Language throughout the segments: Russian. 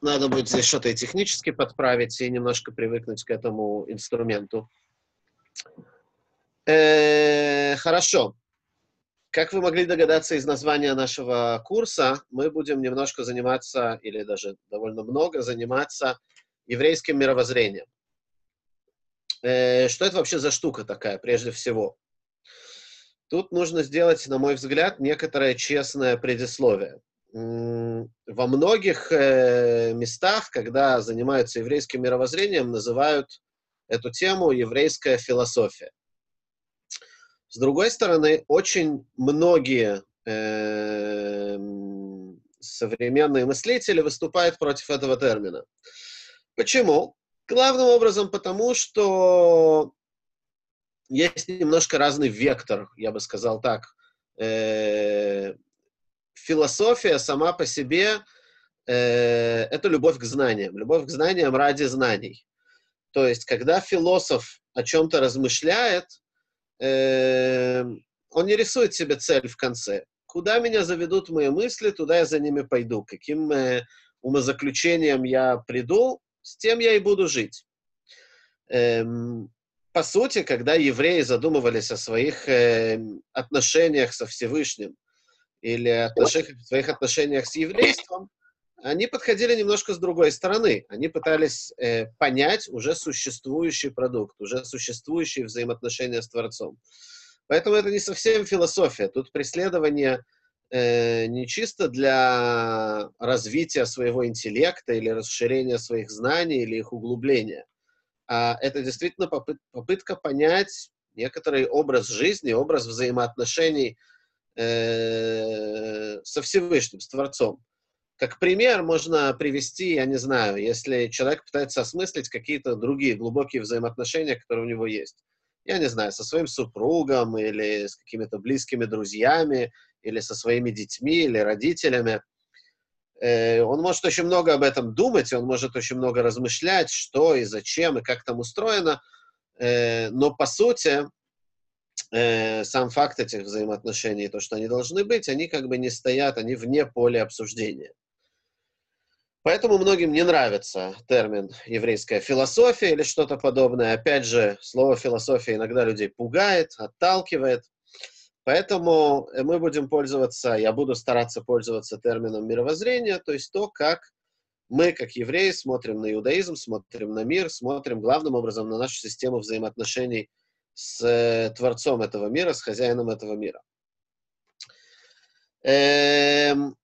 Надо будет здесь что-то и технически подправить, и немножко привыкнуть к этому инструменту. Э, хорошо. Как вы могли догадаться из названия нашего курса, мы будем немножко заниматься, или даже довольно много заниматься еврейским мировоззрением. Э, что это вообще за штука такая, прежде всего? Тут нужно сделать, на мой взгляд, некоторое честное предисловие. Во многих э, местах, когда занимаются еврейским мировоззрением, называют эту тему еврейская философия. С другой стороны, очень многие э, современные мыслители выступают против этого термина. Почему? Главным образом потому, что есть немножко разный вектор, я бы сказал так. Философия сама по себе э, это любовь к знаниям, любовь к знаниям ради знаний. То есть, когда философ о чем-то размышляет, э, он не рисует себе цель в конце. Куда меня заведут мои мысли, туда я за ними пойду. Каким э, умозаключением я приду, с тем я и буду жить. Эм, по сути, когда евреи задумывались о своих э, отношениях со Всевышним или отношениях, своих отношениях с еврейством, они подходили немножко с другой стороны. Они пытались э, понять уже существующий продукт, уже существующие взаимоотношения с Творцом. Поэтому это не совсем философия. Тут преследование э, не чисто для развития своего интеллекта или расширения своих знаний или их углубления, а это действительно попыт, попытка понять некоторый образ жизни, образ взаимоотношений э, со Всевышним, с Творцом. Как пример можно привести, я не знаю, если человек пытается осмыслить какие-то другие глубокие взаимоотношения, которые у него есть. Я не знаю, со своим супругом или с какими-то близкими друзьями, или со своими детьми, или родителями. Э, он может очень много об этом думать, он может очень много размышлять, что и зачем, и как там устроено. Э, но, по сути, э, сам факт этих взаимоотношений, то, что они должны быть, они как бы не стоят, они вне поля обсуждения. Поэтому многим не нравится термин еврейская философия или что-то подобное. Опять же, слово философия иногда людей пугает, отталкивает. Поэтому мы будем пользоваться, я буду стараться пользоваться термином мировоззрения, то есть то, как мы, как евреи, смотрим на иудаизм, смотрим на мир, смотрим главным образом на нашу систему взаимоотношений с э, Творцом этого мира, с хозяином этого мира. Эм,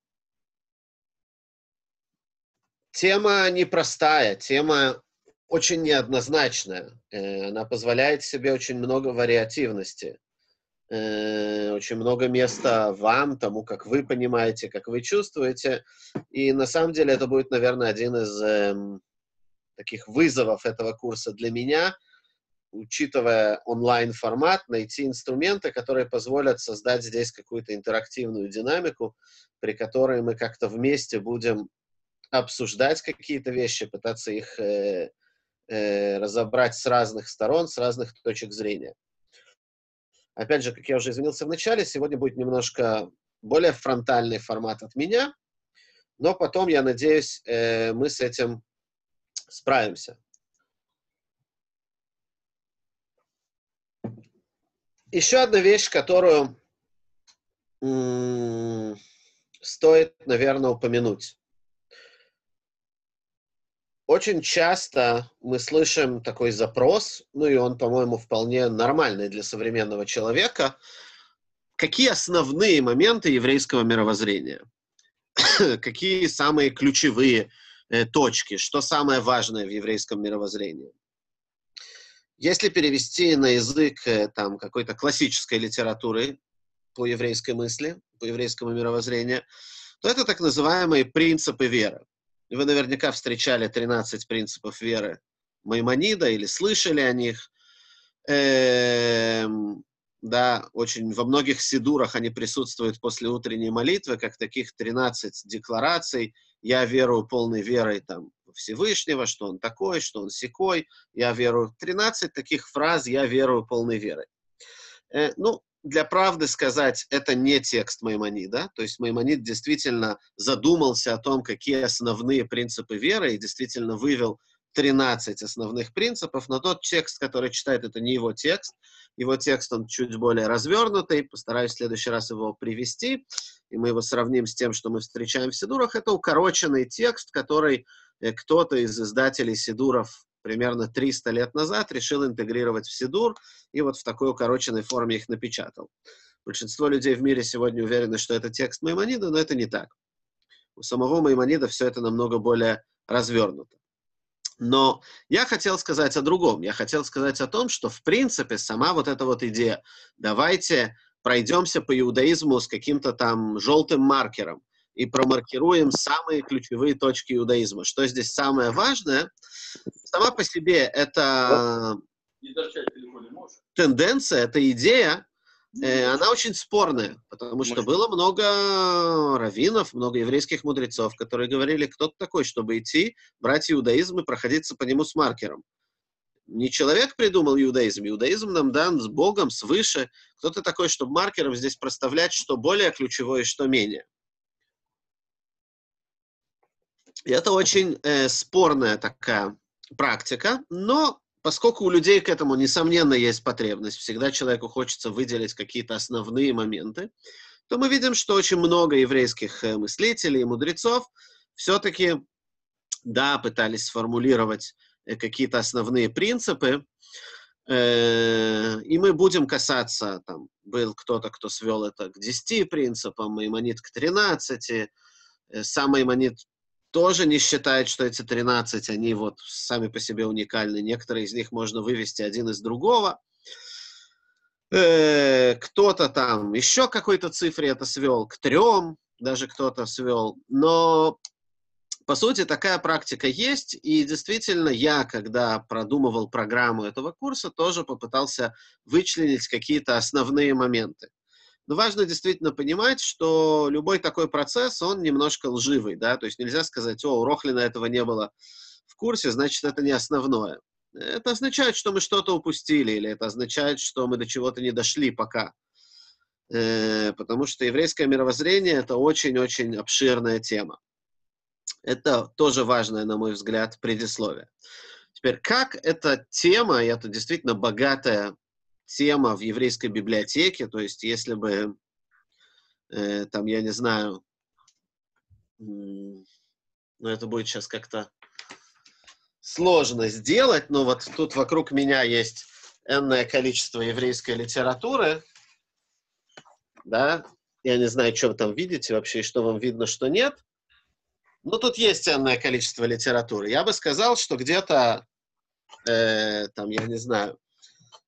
Тема непростая, тема очень неоднозначная. Э, она позволяет себе очень много вариативности, э, очень много места вам, тому, как вы понимаете, как вы чувствуете. И на самом деле это будет, наверное, один из эм, таких вызовов этого курса для меня, учитывая онлайн-формат, найти инструменты, которые позволят создать здесь какую-то интерактивную динамику, при которой мы как-то вместе будем обсуждать какие-то вещи, пытаться их э, э, разобрать с разных сторон, с разных точек зрения. Опять же, как я уже извинился в начале, сегодня будет немножко более фронтальный формат от меня, но потом, я надеюсь, э, мы с этим справимся. Еще одна вещь, которую стоит, наверное, упомянуть очень часто мы слышим такой запрос, ну и он, по-моему, вполне нормальный для современного человека. Какие основные моменты еврейского мировоззрения? Какие самые ключевые э, точки? Что самое важное в еврейском мировоззрении? Если перевести на язык э, там, какой-то классической литературы по еврейской мысли, по еврейскому мировоззрению, то это так называемые принципы веры. Вы наверняка встречали 13 принципов веры Маймонида или слышали о них. Эм, да, очень во многих сидурах они присутствуют после утренней молитвы, как таких 13 деклараций. Я верую полной верой там, Всевышнего, что он такой, что он секой. Я верую. 13 таких фраз «я верую полной верой». Э, ну, для правды сказать, это не текст Маймонида. То есть Маймонид действительно задумался о том, какие основные принципы веры, и действительно вывел 13 основных принципов, но тот текст, который читает, это не его текст. Его текст, он чуть более развернутый. Постараюсь в следующий раз его привести, и мы его сравним с тем, что мы встречаем в Сидурах. Это укороченный текст, который э, кто-то из издателей Сидуров примерно 300 лет назад решил интегрировать в Сидур и вот в такой укороченной форме их напечатал. Большинство людей в мире сегодня уверены, что это текст Маймонида, но это не так. У самого Маймонида все это намного более развернуто. Но я хотел сказать о другом. Я хотел сказать о том, что в принципе сама вот эта вот идея «давайте пройдемся по иудаизму с каким-то там желтым маркером и промаркируем самые ключевые точки иудаизма». Что здесь самое важное? Сама по себе это тенденция, эта идея, э, она очень спорная, потому что было много раввинов, много еврейских мудрецов, которые говорили, кто ты такой, чтобы идти, брать иудаизм и проходиться по нему с маркером. Не человек придумал иудаизм, иудаизм нам дан с Богом, свыше. Кто ты такой, чтобы маркером здесь проставлять, что более ключевое и что менее. И это очень э, спорная такая практика, но поскольку у людей к этому, несомненно, есть потребность, всегда человеку хочется выделить какие-то основные моменты, то мы видим, что очень много еврейских э, мыслителей и мудрецов все-таки, да, пытались сформулировать э, какие-то основные принципы, э, и мы будем касаться, там, был кто-то, кто свел это к 10 принципам, Маймонит к 13, сам Маймонит тоже не считает, что эти 13, они вот сами по себе уникальны. Некоторые из них можно вывести один из другого. Э, кто-то там еще какой-то цифре это свел, к трем даже кто-то свел. Но, по сути, такая практика есть. И действительно, я, когда продумывал программу этого курса, тоже попытался вычленить какие-то основные моменты. Но важно действительно понимать, что любой такой процесс, он немножко лживый, да, то есть нельзя сказать, о, у Рохлина этого не было в курсе, значит, это не основное. Это означает, что мы что-то упустили, или это означает, что мы до чего-то не дошли пока. Э, потому что еврейское мировоззрение — это очень-очень обширная тема. Это тоже важное, на мой взгляд, предисловие. Теперь, как эта тема, и это действительно богатая тема в еврейской библиотеке, то есть если бы э, там, я не знаю, ну это будет сейчас как-то сложно сделать, но вот тут вокруг меня есть энное количество еврейской литературы, да, я не знаю, что вы там видите вообще, и что вам видно, что нет, но тут есть энное количество литературы. Я бы сказал, что где-то, э, там, я не знаю,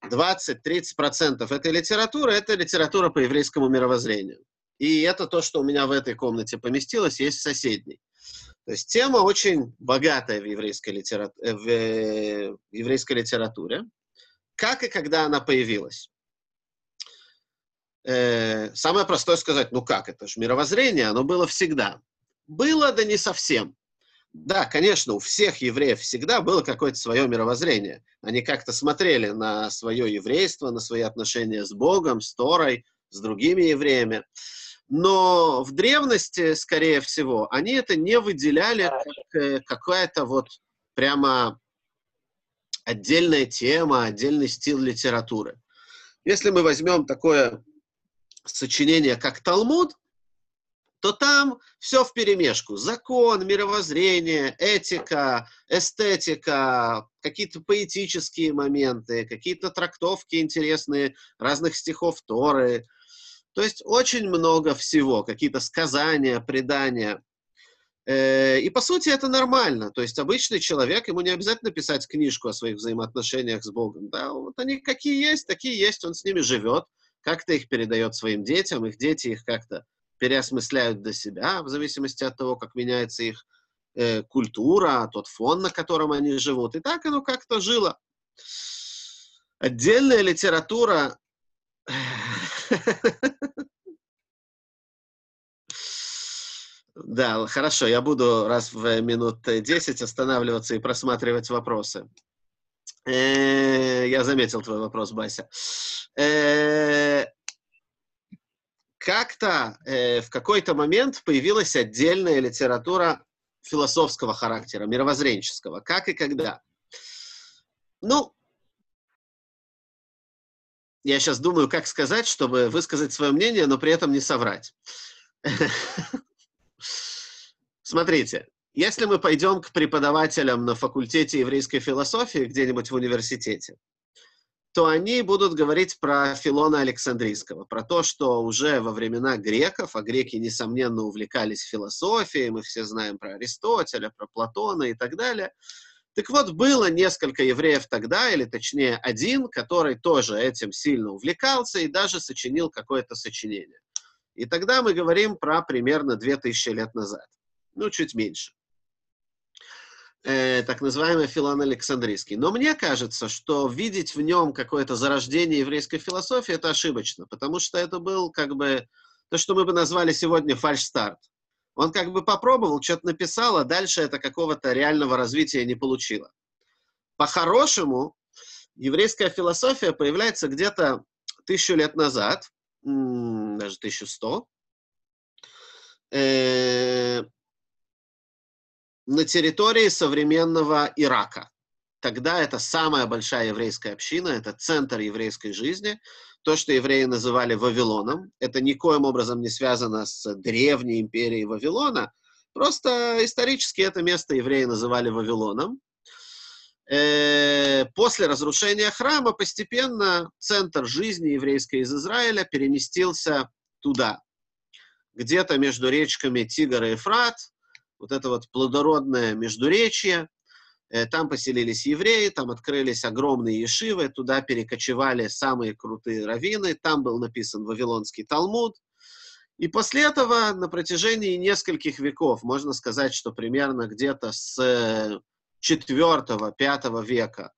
20-30% этой литературы – это литература по еврейскому мировоззрению. И это то, что у меня в этой комнате поместилось, есть в соседней. То есть тема очень богатая в еврейской, литера... Э, в э, еврейской литературе. Как и когда она появилась? Э, самое простое сказать, ну как, это же мировоззрение, оно было всегда. Было, да не совсем. Да, конечно, у всех евреев всегда было какое-то свое мировоззрение. Они как-то смотрели на свое еврейство, на свои отношения с Богом, с Торой, с другими евреями. Но в древности, скорее всего, они это не выделяли как э, какая-то вот прямо отдельная тема, отдельный стиль литературы. Если мы возьмем такое сочинение, как Талмуд, то там все в перемешку. Закон, мировоззрение, этика, эстетика, какие-то поэтические моменты, какие-то трактовки интересные разных стихов Торы. То есть очень много всего, какие-то сказания, предания. Э, и по сути это нормально. То есть обычный человек, ему не обязательно писать книжку о своих взаимоотношениях с Богом. Да, вот они какие есть, такие есть, он с ними живет, как-то их передает своим детям, их дети их как-то переосмысляют для себя, в зависимости от того, как меняется их э, культура, тот фон, на котором они живут. И так оно как-то жило. Отдельная литература Да, хорошо, я буду раз в минут 10 останавливаться и просматривать вопросы. Э, я заметил твой вопрос, Бася. Э, как-то э, в какой-то момент появилась отдельная литература философского характера, мировоззренческого. Как и когда? Ну, я сейчас думаю, как сказать, чтобы высказать свое мнение, но при этом не соврать. Смотрите, если мы пойдем к преподавателям на факультете еврейской философии где-нибудь в университете, то они будут говорить про Филона Александрийского, про то, что уже во времена греков, а греки, несомненно, увлекались философией, мы все знаем про Аристотеля, про Платона и так далее. Так вот, было несколько евреев тогда, или точнее один, который тоже этим сильно увлекался и даже сочинил какое-то сочинение. И тогда мы говорим про примерно 2000 лет назад. Ну, чуть меньше э, так называемый Филон Александрийский. Но мне кажется, что видеть в нем какое-то зарождение еврейской философии, это ошибочно, потому что это был как бы то, что мы бы назвали сегодня фальш-старт. Он как бы попробовал, что-то написал, а дальше это какого-то реального развития не получило. По-хорошему, еврейская философия появляется где-то тысячу лет назад, даже тысячу сто, э, на территории современного Ирака. Тогда это самая большая еврейская община, это центр еврейской жизни. То, что евреи называли Вавилоном, это никоим образом не связано с древней империей Вавилона, просто исторически это место евреи называли Вавилоном. Э, после разрушения храма постепенно центр жизни еврейской из Израиля переместился туда, где-то между речками Тигр и Ефрат, вот это вот плодородное междуречье. Э, там поселились евреи, там открылись огромные ешивы, туда перекочевали самые крутые раввины, там был написан Вавилонский Талмуд. И после этого на протяжении нескольких веков, можно сказать, что примерно где-то с 4-5 века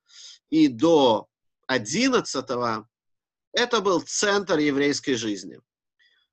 и до 11 это был центр еврейской жизни.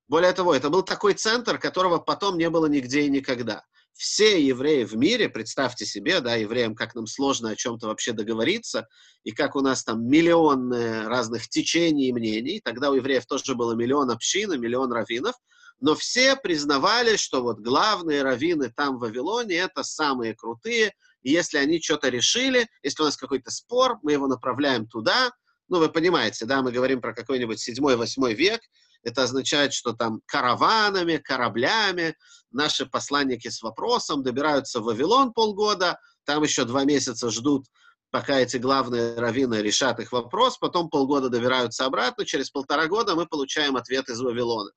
Более того, это был такой центр, которого потом не было нигде и никогда все евреи в мире, представьте себе, да, евреям, как нам сложно о чем-то вообще договориться, и как у нас там миллион разных течений и мнений, тогда у евреев тоже было миллион общин и миллион раввинов, но все признавали, что вот главные раввины там в Вавилоне это самые крутые, и если они что-то решили, если у нас какой-то спор, мы его направляем туда, ну, вы понимаете, да, мы говорим про какой-нибудь 7-8 век, это означает, что там караванами, кораблями наши посланники с вопросом добираются в Вавилон полгода, там еще два месяца ждут, пока эти главные раввины решат их вопрос, потом полгода добираются обратно, через полтора года мы получаем ответ из Вавилона.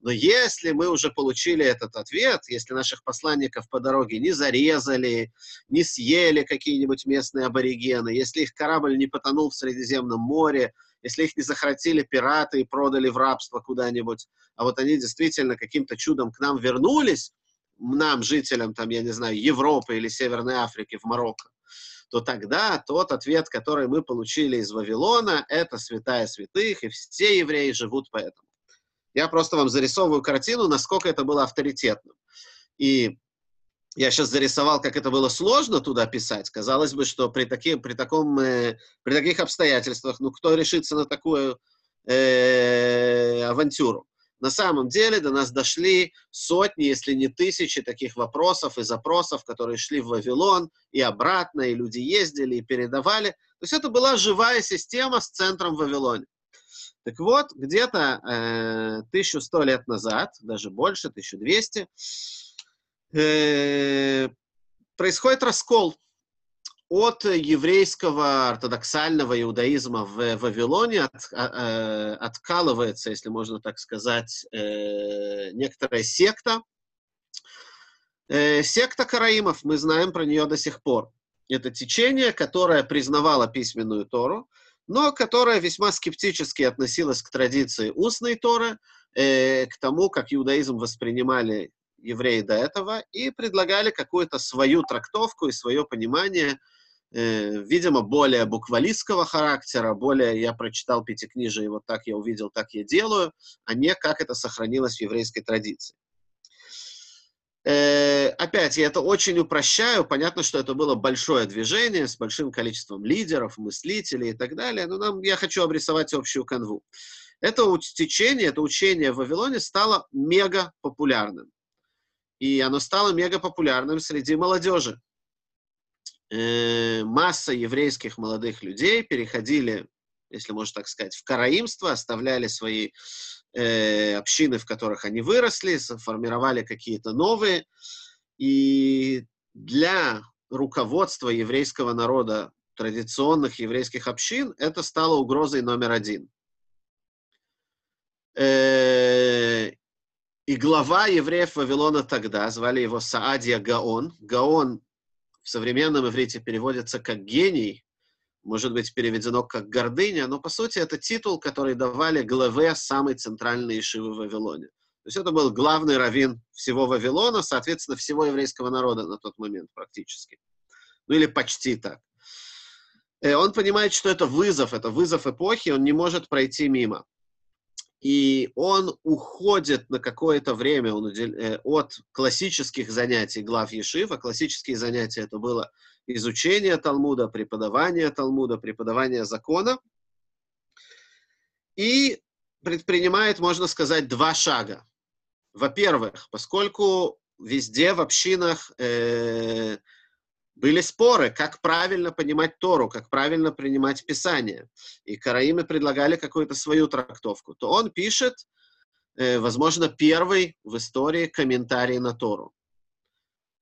Но если мы уже получили этот ответ, если наших посланников по дороге не зарезали, не съели какие-нибудь местные аборигены, если их корабль не потонул в Средиземном море, если их не захватили пираты и продали в рабство куда-нибудь, а вот они действительно каким-то чудом к нам вернулись, нам, жителям, там, я не знаю, Европы или Северной Африки в Марокко, то тогда тот ответ, который мы получили из Вавилона, это святая святых, и все евреи живут по этому. Я просто вам зарисовываю картину, насколько это было авторитетным. И я сейчас зарисовал, как это было сложно туда писать. Казалось бы, что при, таки, при, таком, э, при таких обстоятельствах, ну, кто решится на такую э, авантюру? На самом деле до нас дошли сотни, если не тысячи таких вопросов и запросов, которые шли в Вавилон и обратно, и люди ездили и передавали. То есть это была живая система с центром в Вавилоне. Так вот, где-то э, 1100 лет назад, даже больше, 1200, Э, происходит раскол от еврейского ортодоксального иудаизма в Вавилоне от, э, откалывается, если можно так сказать, э, некоторая секта. Секта караимов, мы знаем про нее до сих пор. Это течение, которое признавало письменную Тору, но которое весьма скептически относилось к традиции устной Торы, к тому, как иудаизм воспринимали евреи до этого, и предлагали какую-то свою трактовку и свое понимание, э, видимо, более буквалистского характера, более я прочитал пятикнижие, вот так я увидел, так я делаю, а не как это сохранилось в еврейской традиции. Э, опять, я это очень упрощаю. Понятно, что это было большое движение с большим количеством лидеров, мыслителей и так далее, но нам, я хочу обрисовать общую канву. Это течение, это учение в Вавилоне стало мега популярным. И оно стало мега популярным среди молодежи. Э, масса еврейских молодых людей переходили, если можно так сказать, в караимство, оставляли свои э, общины, в которых они выросли, сформировали какие-то новые. И для руководства еврейского народа, традиционных еврейских общин, это стало угрозой номер один. И глава евреев Вавилона тогда, звали его Саадия Гаон. Гаон в современном иврите переводится как гений, может быть переведено как гордыня, но по сути это титул, который давали главе самой центральной ишивы в Вавилоне. То есть это был главный раввин всего Вавилона, соответственно, всего еврейского народа на тот момент практически. Ну или почти так. И э, он понимает, что это вызов, это вызов эпохи, он не может пройти мимо. И он уходит на какое-то время он удел... Э, от классических занятий глав Ешива. Классические занятия это было изучение Талмуда, преподавание Талмуда, преподавание закона. И предпринимает, можно сказать, два шага. Во-первых, поскольку везде в общинах э, были споры, как правильно понимать Тору, как правильно принимать Писание, и караимы предлагали какую-то свою трактовку, то он пишет, э, возможно, первый в истории комментарий на Тору.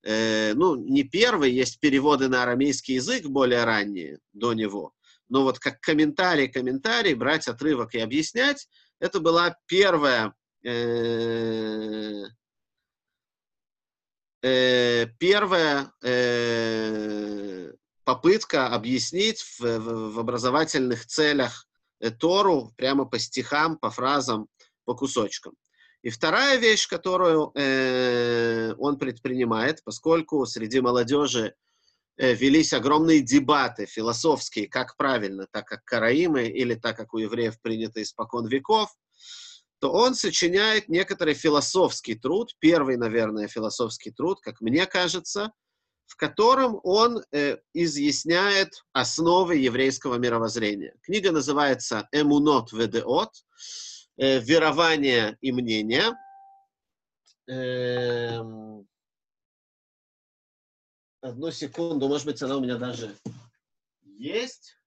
Э, ну, не первый, есть переводы на арамейский язык более ранние до него, но вот как комментарий, комментарий, брать отрывок и объяснять, это была первая Э, э, первая э, попытка объяснить в, в, в образовательных целях Тору прямо по стихам, по фразам, по кусочкам. И вторая вещь, которую э, он предпринимает, поскольку среди молодежи э, велись огромные дебаты философские, как правильно, так как караимы или так как у евреев принято испокон веков, то он сочиняет некоторый философский труд, первый, наверное, философский труд, как мне кажется, в котором он э, изъясняет основы еврейского мировоззрения. Книга называется «Эмунот ведеот», э, «Верование и мнение». Эм... Одну секунду, может быть, она у меня даже есть.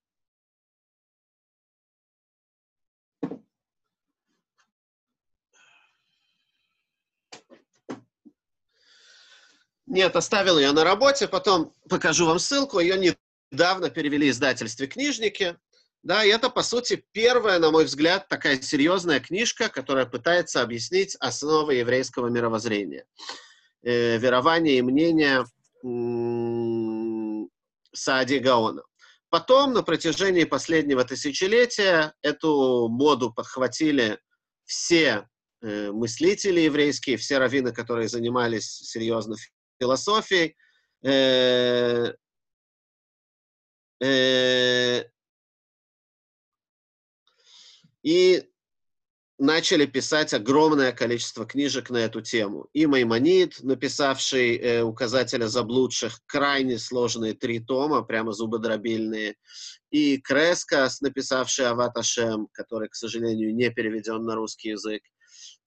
Нет, оставил ее на работе, потом покажу вам ссылку. Ее недавно перевели издательстве «Книжники». Да, и это, по сути, первая, на мой взгляд, такая серьезная книжка, которая пытается объяснить основы еврейского мировоззрения. Э, верование и мнение м- Саади Гаона. Потом, на протяжении последнего тысячелетия, эту моду подхватили все э, мыслители еврейские, все раввины, которые занимались серьезно философией, э, э, и начали писать огромное количество книжек на эту тему. И Маймонид, написавший э, указателя заблудших, крайне сложные три тома, прямо зубодробильные, и Крескас, написавший Аваташем, который, к сожалению, не переведен на русский язык,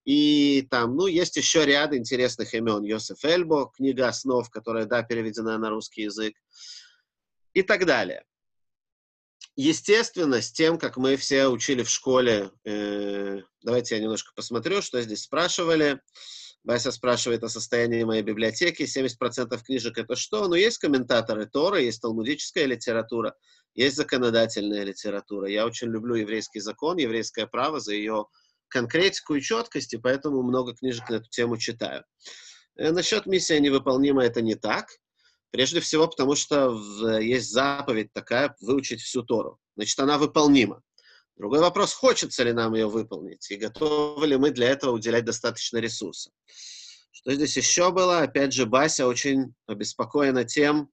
и там, ну, есть еще ряд интересных имен. Йосеф Эльбо, книга основ, которая, да, переведена на русский язык. И так далее. Естественно, с тем, как мы все учили в школе, э, давайте я немножко посмотрю, что здесь спрашивали. Вася спрашивает о состоянии моей библиотеки. 70% книжек это что? Ну, есть комментаторы Тора, есть талмудическая литература, есть законодательная литература. Я очень люблю еврейский закон, еврейское право за ее конкретику и четкость, и поэтому много книжек на эту тему читаю. Э, насчет миссия невыполнима это не так. Прежде всего, потому что есть заповедь такая — выучить всю Тору. Значит, она выполнима. Другой вопрос, хочется ли нам ее выполнить, и готовы ли мы для этого уделять достаточно ресурсов. Что здесь еще было? Опять же, Бася очень обеспокоена тем,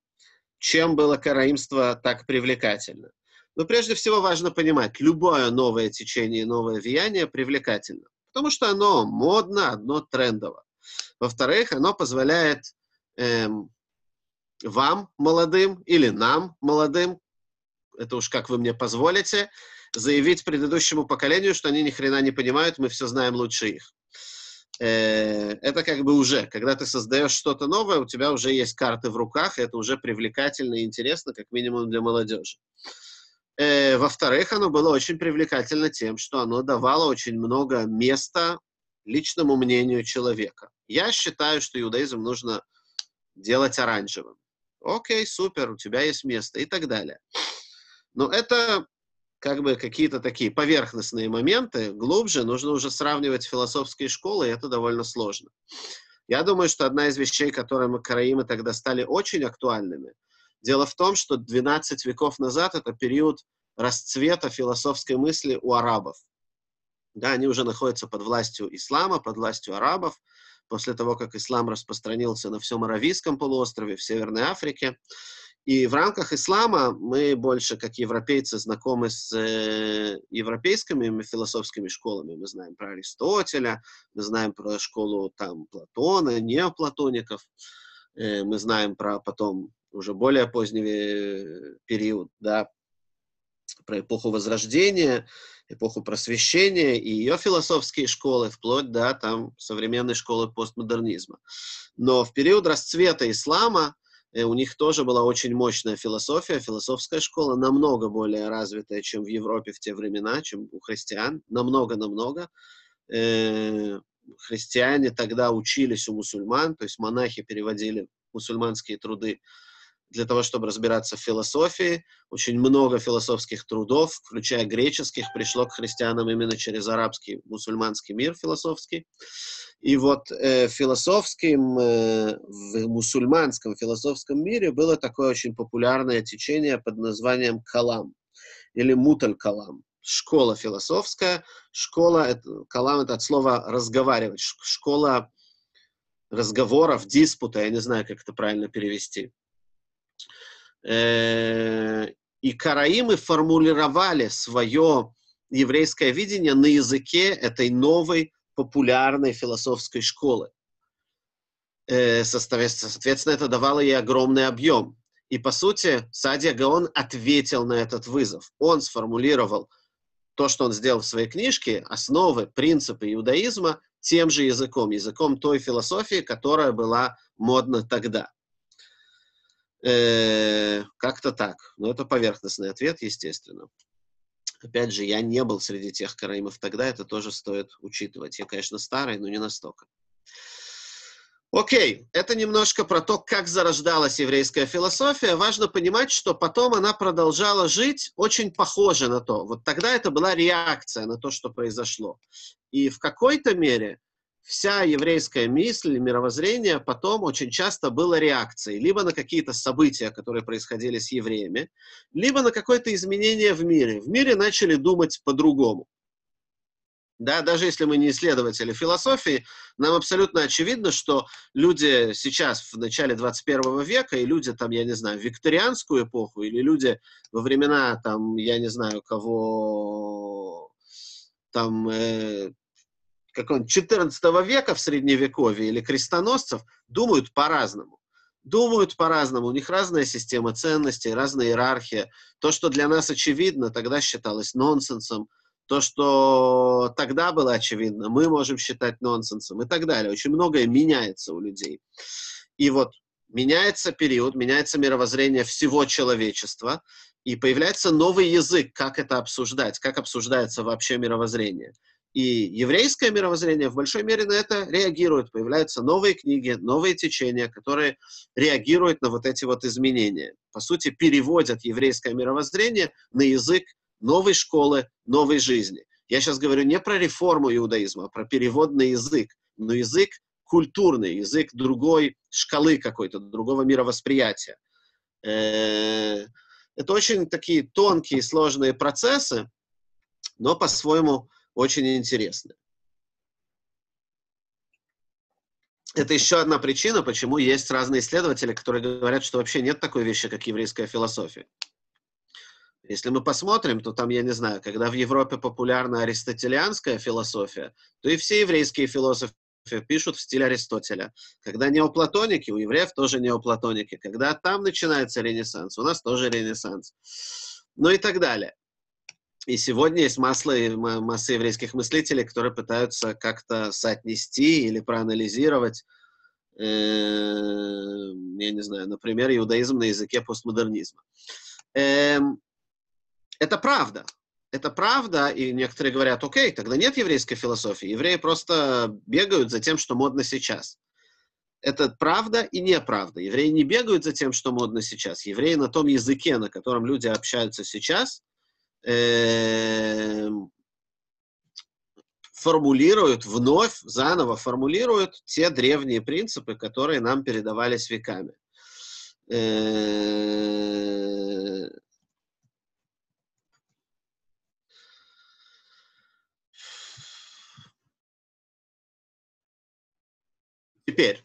чем было караимство так привлекательно. Но прежде всего важно понимать, любое новое течение, новое влияние привлекательно, потому что оно модно, одно трендово. Во-вторых, оно позволяет эм, вам, молодым, или нам, молодым, это уж как вы мне позволите, заявить предыдущему поколению, что они ни хрена не понимают, мы все знаем лучше их. Э, это как бы уже, когда ты создаешь что-то новое, у тебя уже есть карты в руках, и это уже привлекательно и интересно, как минимум для молодежи. Э, во-вторых, оно было очень привлекательно тем, что оно давало очень много места личному мнению человека. Я считаю, что иудаизм нужно делать оранжевым. Окей, супер, у тебя есть место и так далее. Но это как бы какие-то такие поверхностные моменты, глубже нужно уже сравнивать философские школы, и это довольно сложно. Я думаю, что одна из вещей, которые мы караимы тогда стали очень актуальными, дело в том, что 12 веков назад это период расцвета философской мысли у арабов. Да, они уже находятся под властью ислама, под властью арабов, после того, как ислам распространился на всем Аравийском полуострове, в Северной Африке. И в рамках ислама мы больше, как европейцы, знакомы с э, европейскими философскими школами. Мы знаем про Аристотеля, мы знаем про школу там Платона, неоплатоников, э, мы знаем про потом уже более поздний э, период, да, про эпоху Возрождения, эпоху просвещения и ее философские школы, вплоть до там современной школы постмодернизма. Но в период расцвета ислама э, у них тоже была очень мощная философия, философская школа, намного более развитая, чем в Европе в те времена, чем у христиан, намного-намного. Э, христиане тогда учились у мусульман, то есть монахи переводили мусульманские труды для того, чтобы разбираться в философии. Очень много философских трудов, включая греческих, пришло к христианам именно через арабский, мусульманский мир философский. И вот э, философским, э, в мусульманском философском мире было такое очень популярное течение под названием калам или муталь-калам. Школа философская. Школа, это, калам это от слова разговаривать. Школа разговоров, диспута, я не знаю, как это правильно перевести. Э, и караимы формулировали свое еврейское видение на языке этой новой популярной философской школы. Э, соответственно, это давало ей огромный объем. И, по сути, Садия Гаон ответил на этот вызов. Он сформулировал то, что он сделал в своей книжке, основы, принципы иудаизма, тем же языком, языком той философии, которая была модна тогда. Э, как-то так. Но это поверхностный ответ, естественно. Опять же, я не был среди тех караимов тогда, это тоже стоит учитывать. Я, конечно, старый, но не настолько. Окей, это немножко про то, как зарождалась еврейская философия. Важно понимать, что потом она продолжала жить очень похоже на то. Вот тогда это была реакция на то, что произошло. И в какой-то мере вся еврейская мысль, мировоззрение потом очень часто было реакцией либо на какие-то события, которые происходили с евреями, либо на какое-то изменение в мире. В мире начали думать по-другому. Да, даже если мы не исследователи философии, нам абсолютно очевидно, что люди сейчас в начале 21 века, и люди там, я не знаю, в викторианскую эпоху, или люди во времена, там, я не знаю, кого там э, какого-нибудь 14 века в Средневековье или крестоносцев думают по-разному. Думают по-разному, у них разная система ценностей, разная иерархия. То, что для нас очевидно, тогда считалось нонсенсом. То, что тогда было очевидно, мы можем считать нонсенсом и так далее. Очень многое меняется у людей. И вот меняется период, меняется мировоззрение всего человечества, и появляется новый язык, как это обсуждать, как обсуждается вообще мировоззрение. И еврейское мировоззрение в большой мере на это реагирует. Появляются новые книги, новые течения, которые реагируют на вот эти вот изменения. По сути, переводят еврейское мировоззрение на язык новой школы, новой жизни. Я сейчас говорю не про реформу иудаизма, а про перевод на язык. Но язык культурный, язык другой шкалы какой-то, другого мировосприятия. Э, это очень такие тонкие, сложные процессы, но по-своему очень интересны. Это еще одна причина, почему есть разные исследователи, которые говорят, что вообще нет такой вещи, как еврейская философия. Если мы посмотрим, то там, я не знаю, когда в Европе популярна аристотелианская философия, то и все еврейские философы пишут в стиле Аристотеля. Когда неоплатоники, у евреев тоже неоплатоники. Когда там начинается ренессанс, у нас тоже ренессанс. Ну и так далее. И сегодня есть масса, масса еврейских мыслителей, которые пытаются как-то соотнести или проанализировать, э, я не знаю, например, иудаизм на языке постмодернизма. Э, это правда. Это правда, и некоторые говорят, окей, тогда нет еврейской философии. Евреи просто бегают за тем, что модно сейчас. Это правда и неправда. Евреи не бегают за тем, что модно сейчас. Евреи на том языке, на котором люди общаются сейчас, э, формулируют, вновь, заново формулируют те древние принципы, которые нам передавались веками. Э, теперь,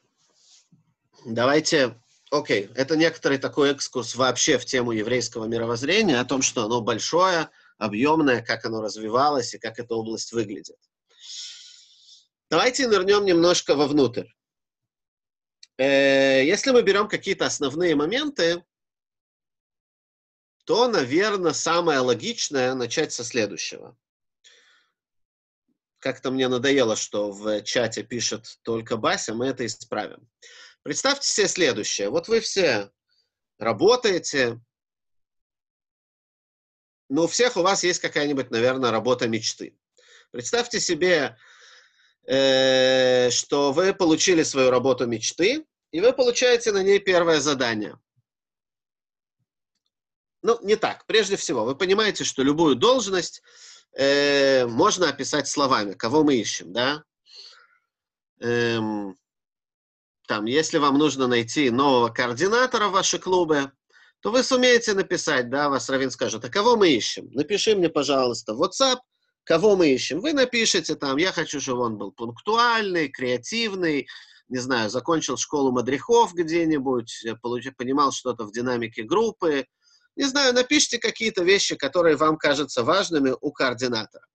давайте Окей, okay. это некоторый такой экскурс вообще в тему еврейского мировоззрения, о том, что оно большое, объемное, как оно развивалось и как эта область выглядит. Давайте нырнем немножко вовнутрь. Э, если мы берем какие-то основные моменты, то, наверное, самое логичное начать со следующего. Как-то мне надоело, что в чате пишет только Бася, мы это исправим. Представьте себе следующее. Вот вы все работаете, но у всех у вас есть какая-нибудь, наверное, работа мечты. Представьте себе, э, что вы получили свою работу мечты, и вы получаете на ней первое задание. Ну, не так. Прежде всего, вы понимаете, что любую должность э, можно описать словами. Кого мы ищем, да? Эм, там, если вам нужно найти нового координатора в ваши клубы, то вы сумеете написать, да, вас Равин скажет, а кого мы ищем? Напиши мне, пожалуйста, в WhatsApp, кого мы ищем. Вы напишите там, я хочу, чтобы он был пунктуальный, креативный, не знаю, закончил школу мадрихов где-нибудь, получил, понимал что-то в динамике группы. Не знаю, напишите какие-то вещи, которые вам кажутся важными у координатора.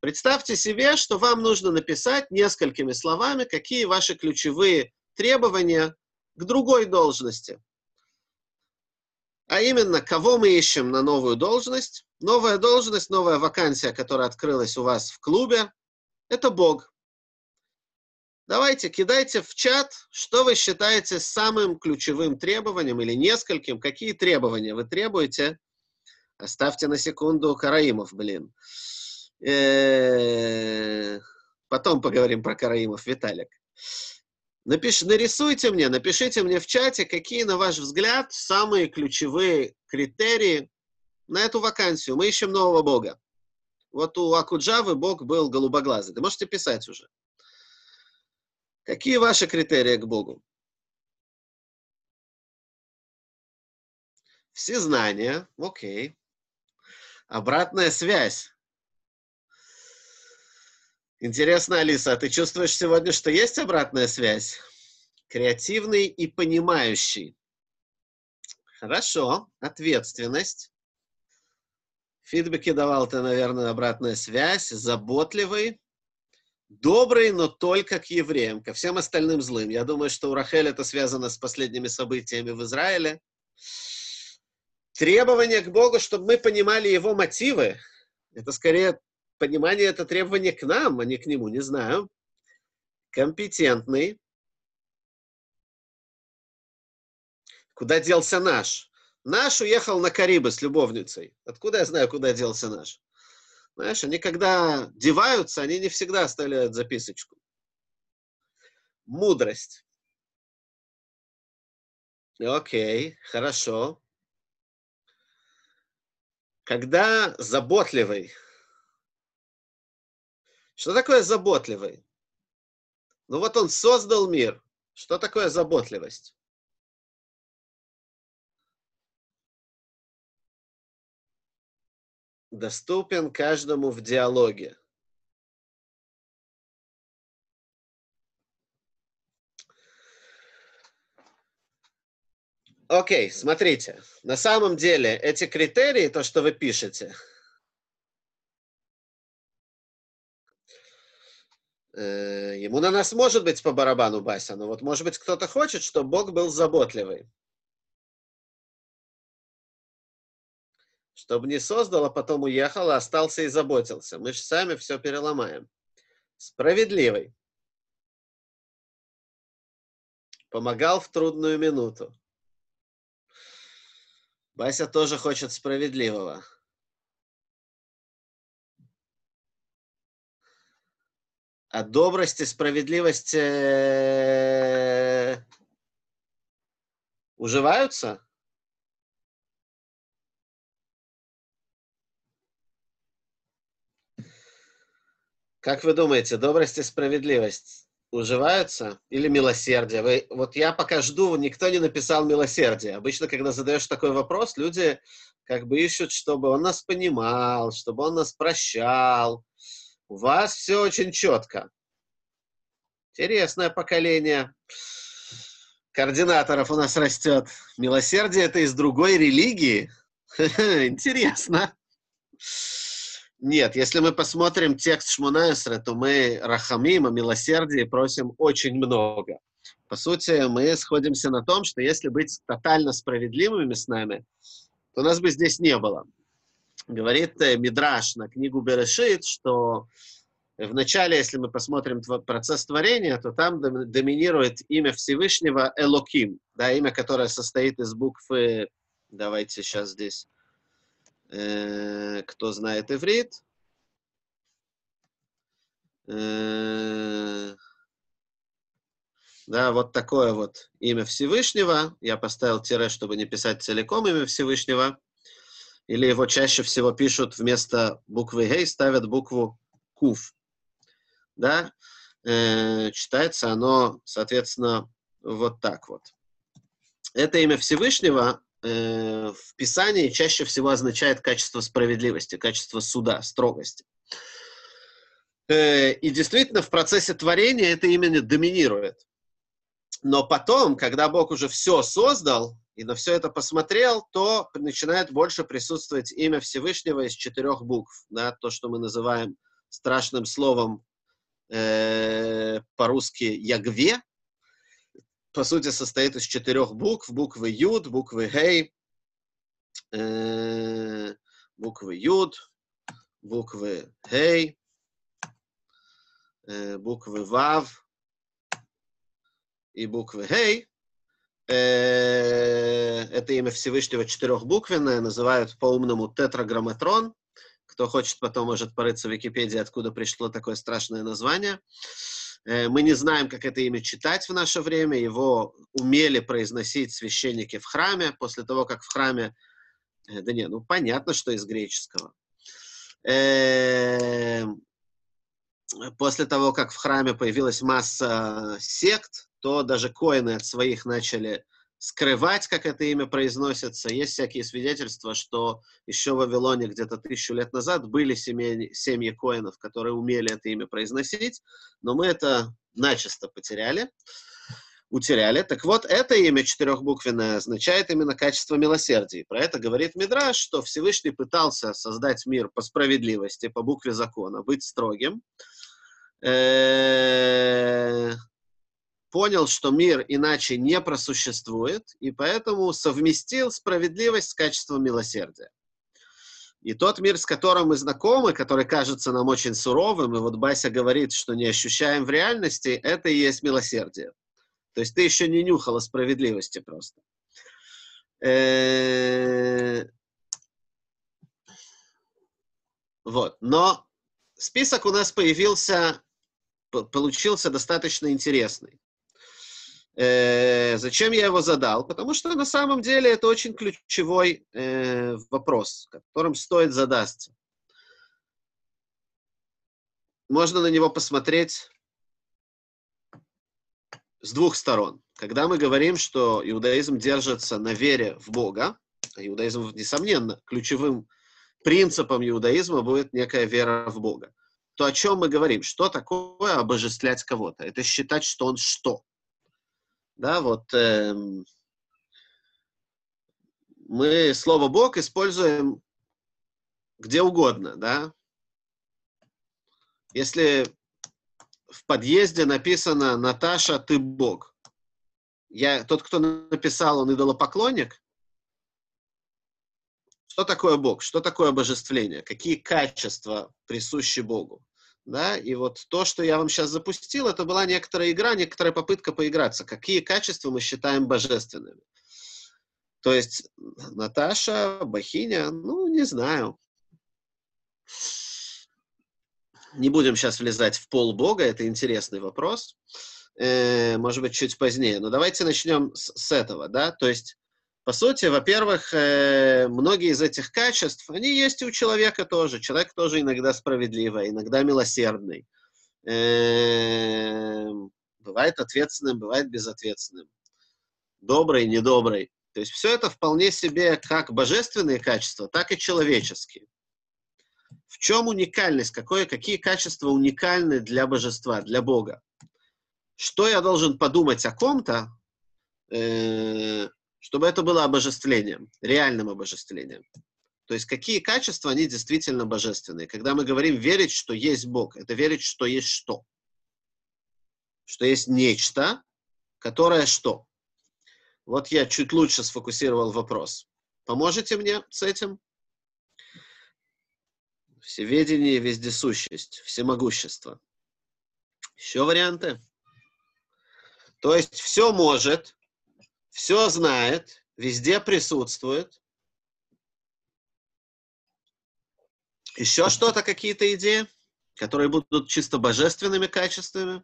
Представьте себе, что вам нужно написать несколькими словами, какие ваши ключевые требования к другой должности. А именно, кого мы ищем на новую должность. Новая должность, новая вакансия, которая открылась у вас в клубе, это Бог. Давайте, кидайте в чат, что вы считаете самым ключевым требованием или нескольким, какие требования вы требуете. Оставьте на секунду Караимов, блин. Потом поговорим про Караимов, Виталик. Напиш, нарисуйте мне, напишите мне в чате, какие, на ваш взгляд, самые ключевые критерии на эту вакансию. Мы ищем нового бога. Вот у Акуджавы бог был голубоглазый. Вы можете писать уже. Какие ваши критерии к богу? Все знания, окей. Обратная связь. Интересно, Алиса, а ты чувствуешь сегодня, что есть обратная связь? Креативный и понимающий. Хорошо. Ответственность. Фидбэки давал ты, наверное, обратная связь. Заботливый. Добрый, но только к евреям, ко всем остальным злым. Я думаю, что у Рахель это связано с последними событиями в Израиле. Требование к Богу, чтобы мы понимали его мотивы. Это скорее понимание это требование к нам, а не к нему, не знаю. Компетентный. Куда делся наш? Наш уехал на Карибы с любовницей. Откуда я знаю, куда делся наш? Знаешь, они когда деваются, они не всегда оставляют записочку. Мудрость. Окей, хорошо. Когда заботливый, что такое заботливый? Ну вот он создал мир. Что такое заботливость? Доступен каждому в диалоге. Окей, смотрите. На самом деле эти критерии, то, что вы пишете, ему на нас может быть по барабану Бася, но вот может быть кто-то хочет, чтобы Бог был заботливый. Чтобы не создал, а потом уехал, а остался и заботился. Мы же сами все переломаем. Справедливый. Помогал в трудную минуту. Бася тоже хочет справедливого. А добрость и справедливость э, уживаются? Как вы думаете, добрость и справедливость уживаются или милосердие? Вы, вот я пока жду, никто не написал милосердие. Обычно, когда задаешь такой вопрос, люди как бы ищут, чтобы он нас понимал, чтобы он нас прощал. У вас все очень четко. Интересное поколение координаторов у нас растет. Милосердие это из другой религии. Интересно. Нет, если мы посмотрим текст Шмунаэсра, то мы рахамим, о милосердии просим очень много. По сути, мы сходимся на том, что если быть тотально справедливыми с нами, то нас бы здесь не было. Говорит э, Мидраш на книгу Берешит, что в начале, если мы посмотрим процесс творения, то там доминирует имя Всевышнего Элоким, да, имя, которое состоит из буквы, давайте сейчас здесь Э, кто знает иврит. Э, да, вот такое вот имя Всевышнего. Я поставил тире, чтобы не писать целиком имя Всевышнего. Или его чаще всего пишут вместо буквы Гей, ставят букву Кув. Да, э, читается оно, соответственно, вот так вот. Это имя Всевышнего э, в Писании чаще всего означает качество справедливости, качество суда, строгости. Э, и действительно, в процессе творения это именно доминирует. Но потом, когда Бог уже все создал и на все это посмотрел, то начинает больше присутствовать имя Всевышнего из четырех букв. Да, то, что мы называем страшным словом э, по-русски «ягве», по сути, состоит из четырех букв. Буквы Юд, буквы Гей, э, буквы Юд, буквы Гей, э, буквы Вав и буквы Гей. Э, это имя Всевышнего четырехбуквенное, называют по-умному тетраграмматрон. Кто хочет, потом может порыться в Википедии, откуда пришло такое страшное название. Э, мы не знаем, как это имя читать в наше время. Его умели произносить священники в храме. После того, как в храме... Э, да не, ну понятно, что из греческого. После того, как в храме появилась масса сект, то даже коины от своих начали скрывать, как это имя произносится. Есть всякие свидетельства, что еще в Вавилоне где-то тысячу лет назад были семьи, семьи коинов, которые умели это имя произносить, но мы это начисто потеряли, утеряли. Так вот, это имя четырехбуквенное означает именно качество милосердия. Про это говорит Мидраш, что Всевышний пытался создать мир по справедливости, по букве закона, быть строгим. Понял, что мир иначе не просуществует, и поэтому совместил справедливость с качеством милосердия. И тот мир, с которым мы знакомы, который кажется нам очень суровым, и вот Бася говорит, что не ощущаем в реальности, это и есть милосердие. То есть ты еще не нюхала справедливости просто. Э, вот. Но список у нас появился, получился достаточно интересный. Э, зачем я его задал? Потому что на самом деле это очень ключевой э, вопрос, которым стоит задаться. Можно на него посмотреть с двух сторон. Когда мы говорим, что иудаизм держится на вере в Бога, а иудаизм, несомненно, ключевым принципом иудаизма будет некая вера в Бога, то о чем мы говорим? Что такое обожествлять кого-то? Это считать, что он что? Да, вот э, мы слово Бог используем где угодно, да. Если в подъезде написано «Наташа, ты Бог», я, тот, кто написал, он идолопоклонник? что такое Бог, что такое обожествление, какие качества присущи Богу. Да? И вот то, что я вам сейчас запустил, это была некоторая игра, некоторая попытка поиграться. Какие качества мы считаем божественными? То есть Наташа, Бахиня, ну, не знаю. Не будем сейчас влезать в пол Бога, это интересный вопрос. Э, может быть, чуть позднее. Но давайте начнем с, с этого, да? То есть по сути, во-первых, э, многие из этих качеств, они есть и у человека тоже. Человек тоже иногда справедливый, иногда милосердный. Эм, бывает ответственным, бывает безответственным. Добрый, недобрый. То есть все это вполне себе как божественные качества, так и человеческие. В чем уникальность? Какое, какие качества уникальны для божества, для Бога? Что я должен подумать о ком-то, э, чтобы это было обожествлением, реальным обожествлением. То есть какие качества, они действительно божественные. Когда мы говорим верить, что есть Бог, это верить, что есть что? Что есть нечто, которое что? Вот я чуть лучше сфокусировал вопрос. Поможете мне с этим? Всеведение, вездесущесть, всемогущество. Еще варианты? То есть все может, все знает, везде присутствует. Еще что-то, какие-то идеи, которые будут чисто божественными качествами,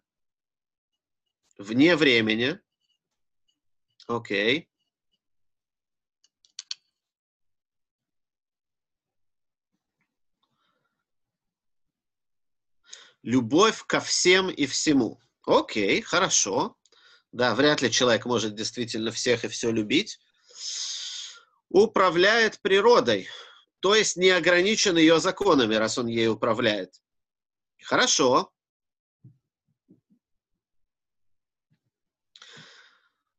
вне времени. Окей. Любовь ко всем и всему. Окей, хорошо. Да, вряд ли человек может действительно всех и все любить. Управляет природой, то есть не ограничен ее законами, раз он ей управляет. Хорошо.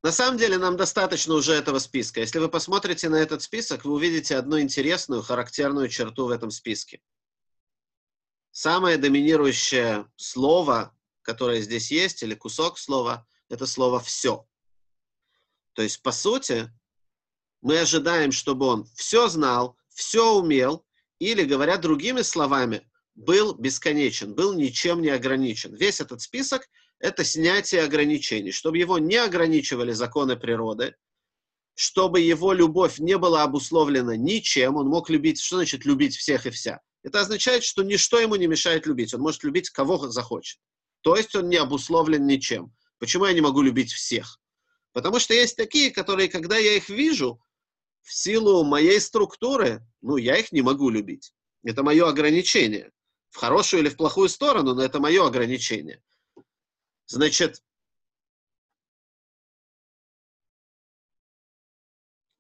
На самом деле нам достаточно уже этого списка. Если вы посмотрите на этот список, вы увидите одну интересную, характерную черту в этом списке. Самое доминирующее слово, которое здесь есть, или кусок слова, это слово «все». То есть, по сути, мы ожидаем, чтобы он все знал, все умел, или, говоря другими словами, был бесконечен, был ничем не ограничен. Весь этот список – это снятие ограничений, чтобы его не ограничивали законы природы, чтобы его любовь не была обусловлена ничем, он мог любить, что значит любить всех и вся? Это означает, что ничто ему не мешает любить, он может любить кого захочет. То есть он не обусловлен ничем. Почему я не могу любить всех? Потому что есть такие, которые, когда я их вижу, в силу моей структуры, ну, я их не могу любить. Это мое ограничение. В хорошую или в плохую сторону, но это мое ограничение. Значит,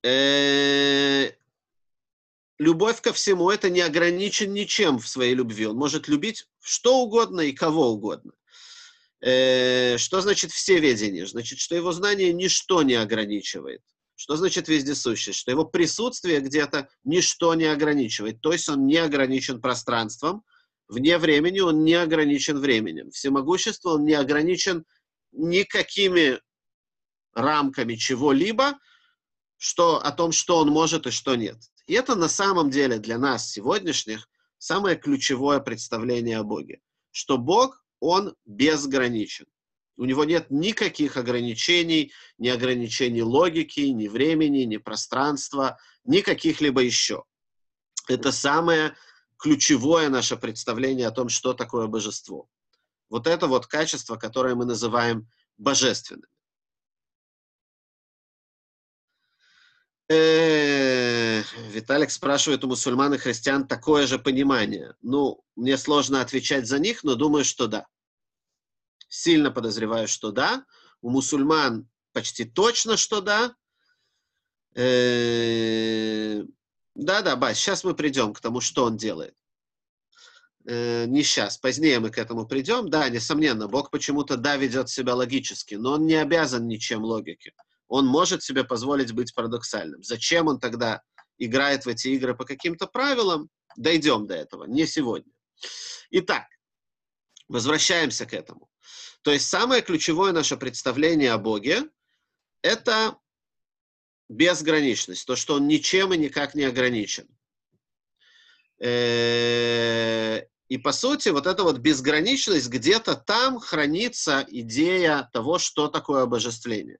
э, любовь ко всему это не ограничен ничем в своей любви. Он может любить что угодно и кого угодно. Э, что значит всеведение? Значит, что его знание ничто не ограничивает. Что значит вездесущесть? Что его присутствие где-то ничто не ограничивает. То есть он не ограничен пространством, вне времени он не ограничен временем. Всемогущество он не ограничен никакими рамками чего-либо, что, о том, что он может и что нет. И это на самом деле для нас сегодняшних самое ключевое представление о Боге. Что Бог он безграничен. У него нет никаких ограничений, ни ограничений логики, ни времени, ни пространства, ни каких-либо еще. Это самое ключевое наше представление о том, что такое божество. Вот это вот качество, которое мы называем божественным. Виталик спрашивает у мусульман и христиан такое же понимание. Ну, мне сложно отвечать за них, но думаю, что да. Сильно подозреваю, что да. У мусульман почти точно, что да. Э, да-да, Бась, сейчас мы придем к тому, что он делает. Э, не сейчас, позднее мы к этому придем. Да, несомненно, Бог почему-то, да, ведет себя логически, но он не обязан ничем логике он может себе позволить быть парадоксальным. Зачем он тогда играет в эти игры по каким-то правилам? Дойдем до этого, не сегодня. Итак, возвращаемся к этому. То есть самое ключевое наше представление о Боге – это безграничность, то, что он ничем и никак не ограничен. И, по сути, вот эта вот безграничность, где-то там хранится идея того, что такое обожествление.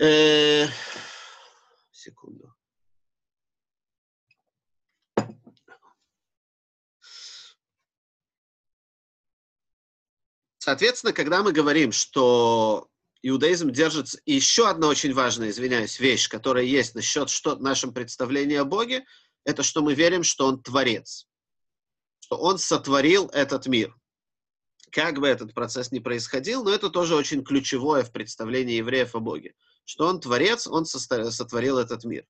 Э, секунду. Соответственно, когда мы говорим, что иудаизм держится... Еще одна очень важная, извиняюсь, вещь, которая есть насчет что, нашем представлении о Боге, это что мы верим, что Он Творец, что Он сотворил этот мир. Как бы этот процесс ни происходил, но это тоже очень ключевое в представлении евреев о Боге, что Он Творец, Он сотворил этот мир.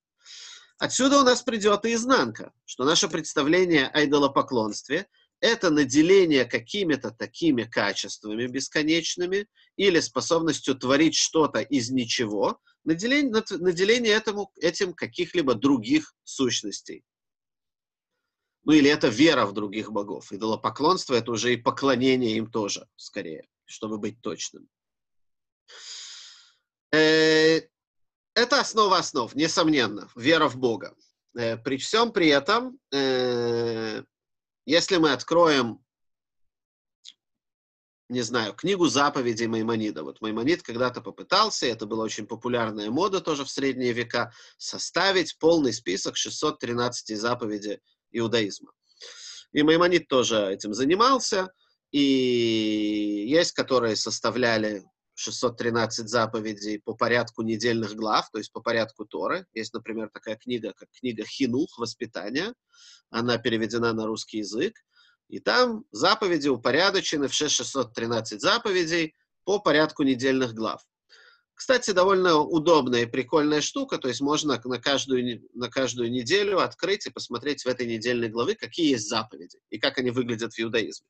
Отсюда у нас придет и изнанка, что наше представление о идолопоклонстве – это наделение какими-то такими качествами бесконечными или способностью творить что-то из ничего, наделение, наделение этому, этим каких-либо других сущностей. Ну или это вера в других богов. Идолопоклонство — это уже и поклонение им тоже, скорее, чтобы быть точным. Э, это основа основ, несомненно, вера в Бога. Э, при всем при этом э, если мы откроем, не знаю, книгу заповедей Маймонида. Вот Маймонид когда-то попытался, это была очень популярная мода тоже в средние века, составить полный список 613 заповедей иудаизма. И Маймонид тоже этим занимался, и есть, которые составляли 613 заповедей по порядку недельных глав, то есть по порядку Торы. Есть, например, такая книга, как книга Хинух, «Воспитание». Она переведена на русский язык. И там заповеди упорядочены в 613 заповедей по порядку недельных глав. Кстати, довольно удобная и прикольная штука, то есть можно на каждую, на каждую неделю открыть и посмотреть в этой недельной главы, какие есть заповеди и как они выглядят в иудаизме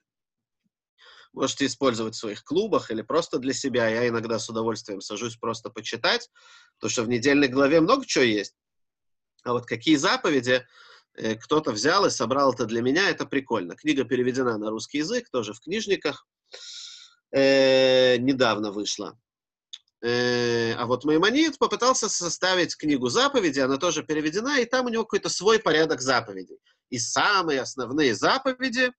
можете использовать в своих клубах или просто для себя. Я иногда с удовольствием сажусь просто почитать, потому что в недельной главе много чего есть. А вот какие заповеди э, кто-то взял и собрал это для меня, это прикольно. Книга переведена на русский язык, тоже в книжниках. Э, недавно вышла. Э, а вот Маймонид попытался составить книгу заповедей, она тоже переведена, и там у него какой-то свой порядок заповедей. И самые основные заповеди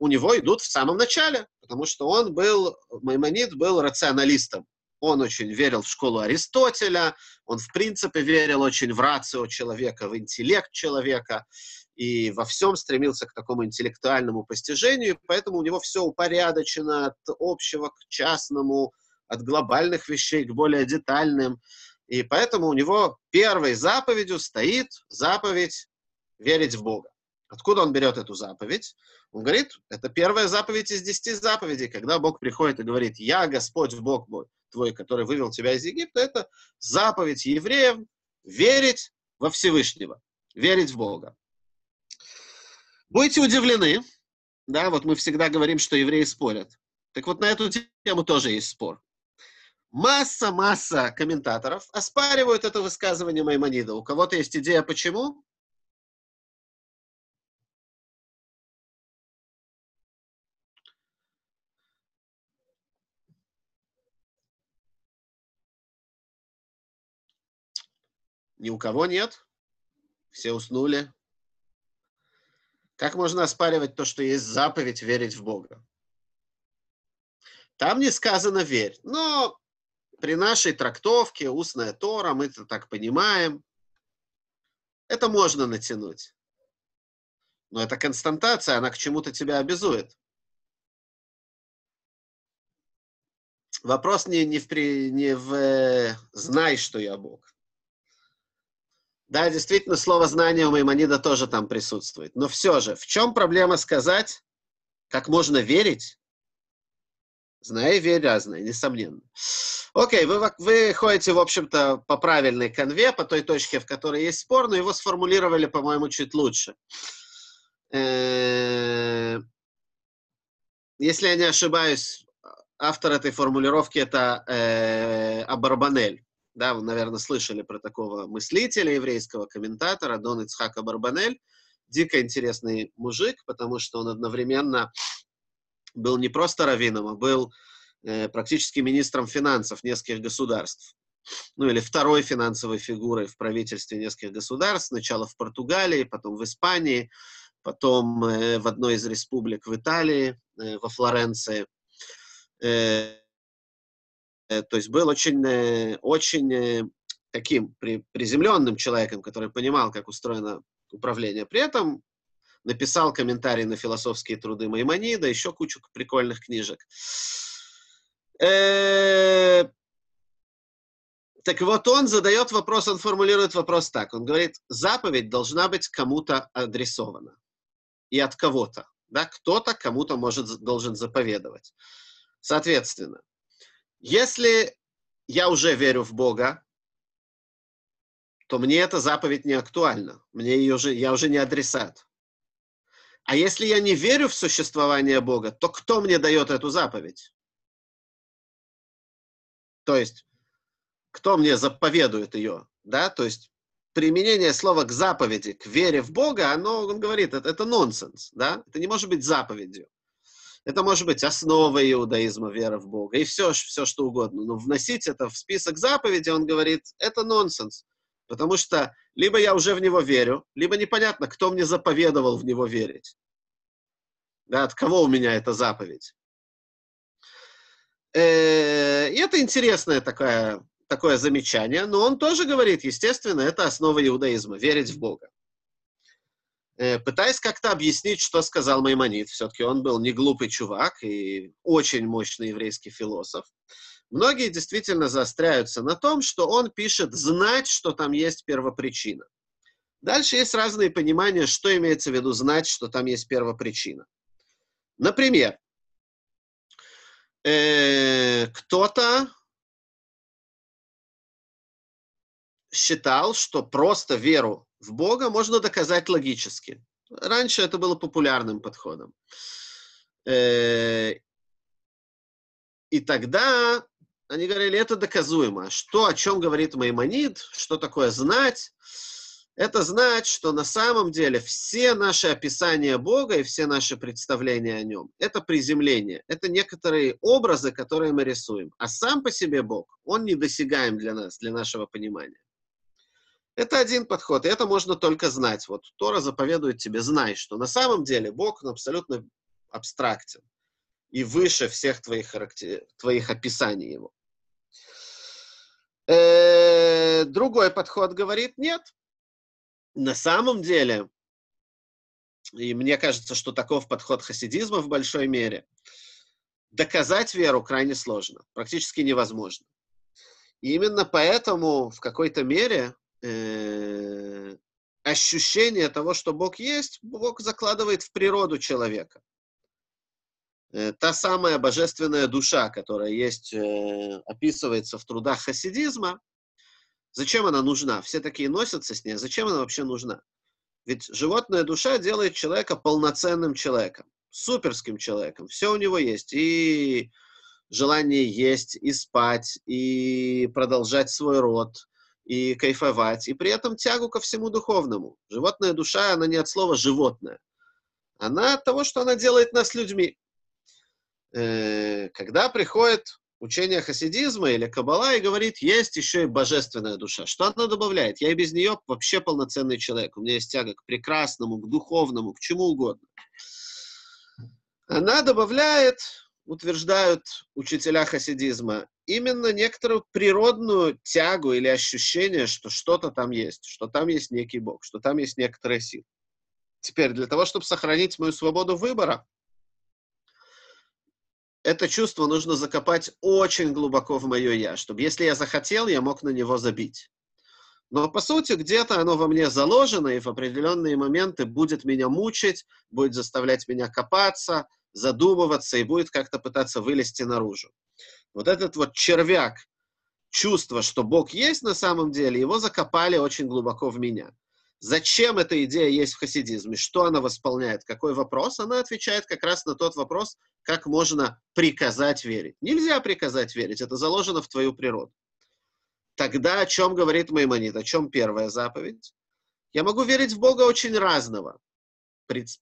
у него идут в самом начале, потому что он был, Маймонид был рационалистом. Он очень верил в школу Аристотеля, он, в принципе, верил очень в рацию человека, в интеллект человека, и во всем стремился к такому интеллектуальному постижению, поэтому у него все упорядочено от общего к частному, от глобальных вещей к более детальным. И поэтому у него первой заповедью стоит заповедь верить в Бога. Откуда он берет эту заповедь? Он говорит, это первая заповедь из десяти заповедей, когда Бог приходит и говорит, «Я Господь Бог мой, твой, который вывел тебя из Египта», это заповедь евреев верить во Всевышнего, верить в Бога. Будете удивлены, да, вот мы всегда говорим, что евреи спорят. Так вот, на эту тему тоже есть спор. Масса-масса комментаторов оспаривают это высказывание Маймонида. У кого-то есть идея, почему? Ни у кого нет? Все уснули? Как можно оспаривать то, что есть заповедь верить в Бога? Там не сказано «верь», но при нашей трактовке устная Тора, мы это так понимаем, это можно натянуть. Но это константация, она к чему-то тебя обязует. Вопрос не, не, в, не в э, «знай, что я Бог». Да, действительно, слово «знание» у Маймонида тоже там присутствует. Но все же, в чем проблема сказать, как можно верить? Знай и верь разное, несомненно. Окей, вы, вы ходите, в общем-то, по правильной конве, по той точке, в которой есть спор, но его сформулировали, по-моему, чуть лучше. Если я не ошибаюсь, автор этой формулировки это э, Абарбанель. Да, вы, наверное, слышали про такого мыслителя, еврейского комментатора, Дон Ицхака Барбанель. Дико интересный мужик, потому что он одновременно был не просто раввином, а был э, практически министром финансов нескольких государств. ну или второй финансовой фигурой в правительстве нескольких государств, сначала в Португалии, потом в Испании, потом э, в одной из республик в Италии, э, во Флоренции. Э, то есть был очень, э, очень э, таким при, приземленным человеком, который понимал, как устроено управление. При этом написал комментарий на философские труды Маймонида, еще кучу прикольных книжек. Э, так вот, он задает вопрос, он формулирует вопрос так. Он говорит, заповедь должна быть кому-то адресована. И от кого-то. Да? Кто-то кому-то может, должен заповедовать. Соответственно, если я уже верю в Бога, то мне эта заповедь не актуальна. Мне ее уже, я уже не адресат. А если я не верю в существование Бога, то кто мне дает эту заповедь? То есть, кто мне заповедует ее? Да? То есть, применение слова к заповеди, к вере в Бога, оно, он говорит, это, это нонсенс. Да? Это не может быть заповедью. Это может быть основа иудаизма, вера в Бога, и все, все что угодно. Но вносить это в список заповедей, он говорит, это нонсенс. Потому что либо я уже в него верю, либо непонятно, кто мне заповедовал в него верить. Да, от кого у меня эта заповедь. Э, и это интересное такое, такое замечание, но он тоже говорит, естественно, это основа иудаизма, верить в Бога. Э, пытаясь как-то объяснить, что сказал Маймонид, все-таки он был не глупый чувак и очень мощный еврейский философ, Многие действительно заостряются на том, что он пишет знать, что там есть первопричина. Дальше есть разные понимания, что имеется в виду знать, что там есть первопричина. Например, э, кто-то считал, что просто веру в Бога можно доказать логически. Раньше это было популярным подходом. Э, и тогда они говорили, это доказуемо. Что, о чем говорит Маймонид, что такое знать? Это знать, что на самом деле все наши описания Бога и все наши представления о нем — это приземление, это некоторые образы, которые мы рисуем. А сам по себе Бог, он недосягаем для нас, для нашего понимания. Это один подход, и это можно только знать. Вот Тора заповедует тебе, знай, что на самом деле Бог он абсолютно абстрактен и выше всех твоих, характер... твоих описаний его. Э, другой подход говорит, нет. На самом деле, и мне кажется, что таков подход хасидизма в большой мере, доказать веру крайне сложно, практически невозможно. И именно поэтому в какой-то мере э, ощущение того, что Бог есть, Бог закладывает в природу человека. Э, та самая божественная душа, которая есть, э, описывается в трудах хасидизма, зачем она нужна? Все такие носятся с ней, зачем она вообще нужна? Ведь животная душа делает человека полноценным человеком, суперским человеком. Все у него есть. И желание есть, и спать, и продолжать свой род, и кайфовать, и при этом тягу ко всему духовному. Животная душа, она не от слова «животное». Она от того, что она делает нас людьми. Э, когда приходит учение хасидизма или кабала и говорит, есть еще и божественная душа. Что она добавляет? Я и без нее вообще полноценный человек. У меня есть тяга к прекрасному, к духовному, к чему угодно. Она добавляет, утверждают учителя хасидизма, именно некоторую природную тягу или ощущение, что что-то там есть, что там есть некий Бог, что там есть некоторая сила. Теперь, для того, чтобы сохранить мою свободу выбора, это чувство нужно закопать очень глубоко в мое «я», чтобы, если я захотел, я мог на него забить. Но, по сути, где-то оно во мне заложено, и в определенные моменты будет меня мучить, будет заставлять меня копаться, задумываться и будет как-то пытаться вылезти наружу. Вот этот вот червяк, чувство, что Бог есть на самом деле, его закопали очень глубоко в меня. Зачем эта идея есть в хасидизме? Что она восполняет? Какой вопрос? Она отвечает как раз на тот вопрос, как можно приказать верить. Нельзя приказать верить, это заложено в твою природу. Тогда о чем говорит Маймонид? О чем первая заповедь? Я могу верить в Бога очень разного.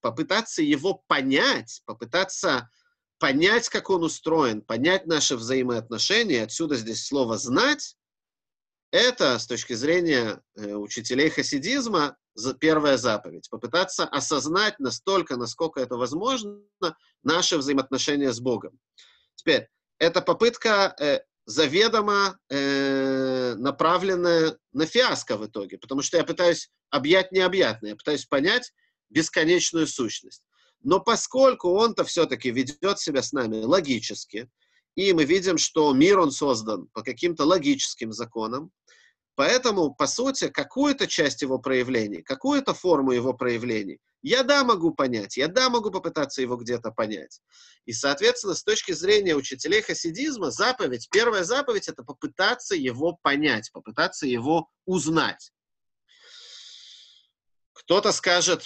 Попытаться его понять, попытаться понять, как он устроен, понять наши взаимоотношения. Отсюда здесь слово «знать», это, с точки зрения э, учителей хасидизма, за первая заповедь. Попытаться осознать настолько, насколько это возможно, наши взаимоотношения с Богом. Теперь, это попытка э, заведомо э, направленная на фиаско в итоге, потому что я пытаюсь объять необъятное, я пытаюсь понять бесконечную сущность. Но поскольку он-то все-таки ведет себя с нами логически, и мы видим, что мир он создан по каким-то логическим законам, Поэтому, по сути, какую-то часть его проявлений, какую-то форму его проявлений я да могу понять, я да могу попытаться его где-то понять. И, соответственно, с точки зрения учителей хасидизма, заповедь, первая заповедь — это попытаться его понять, попытаться его узнать. Кто-то скажет,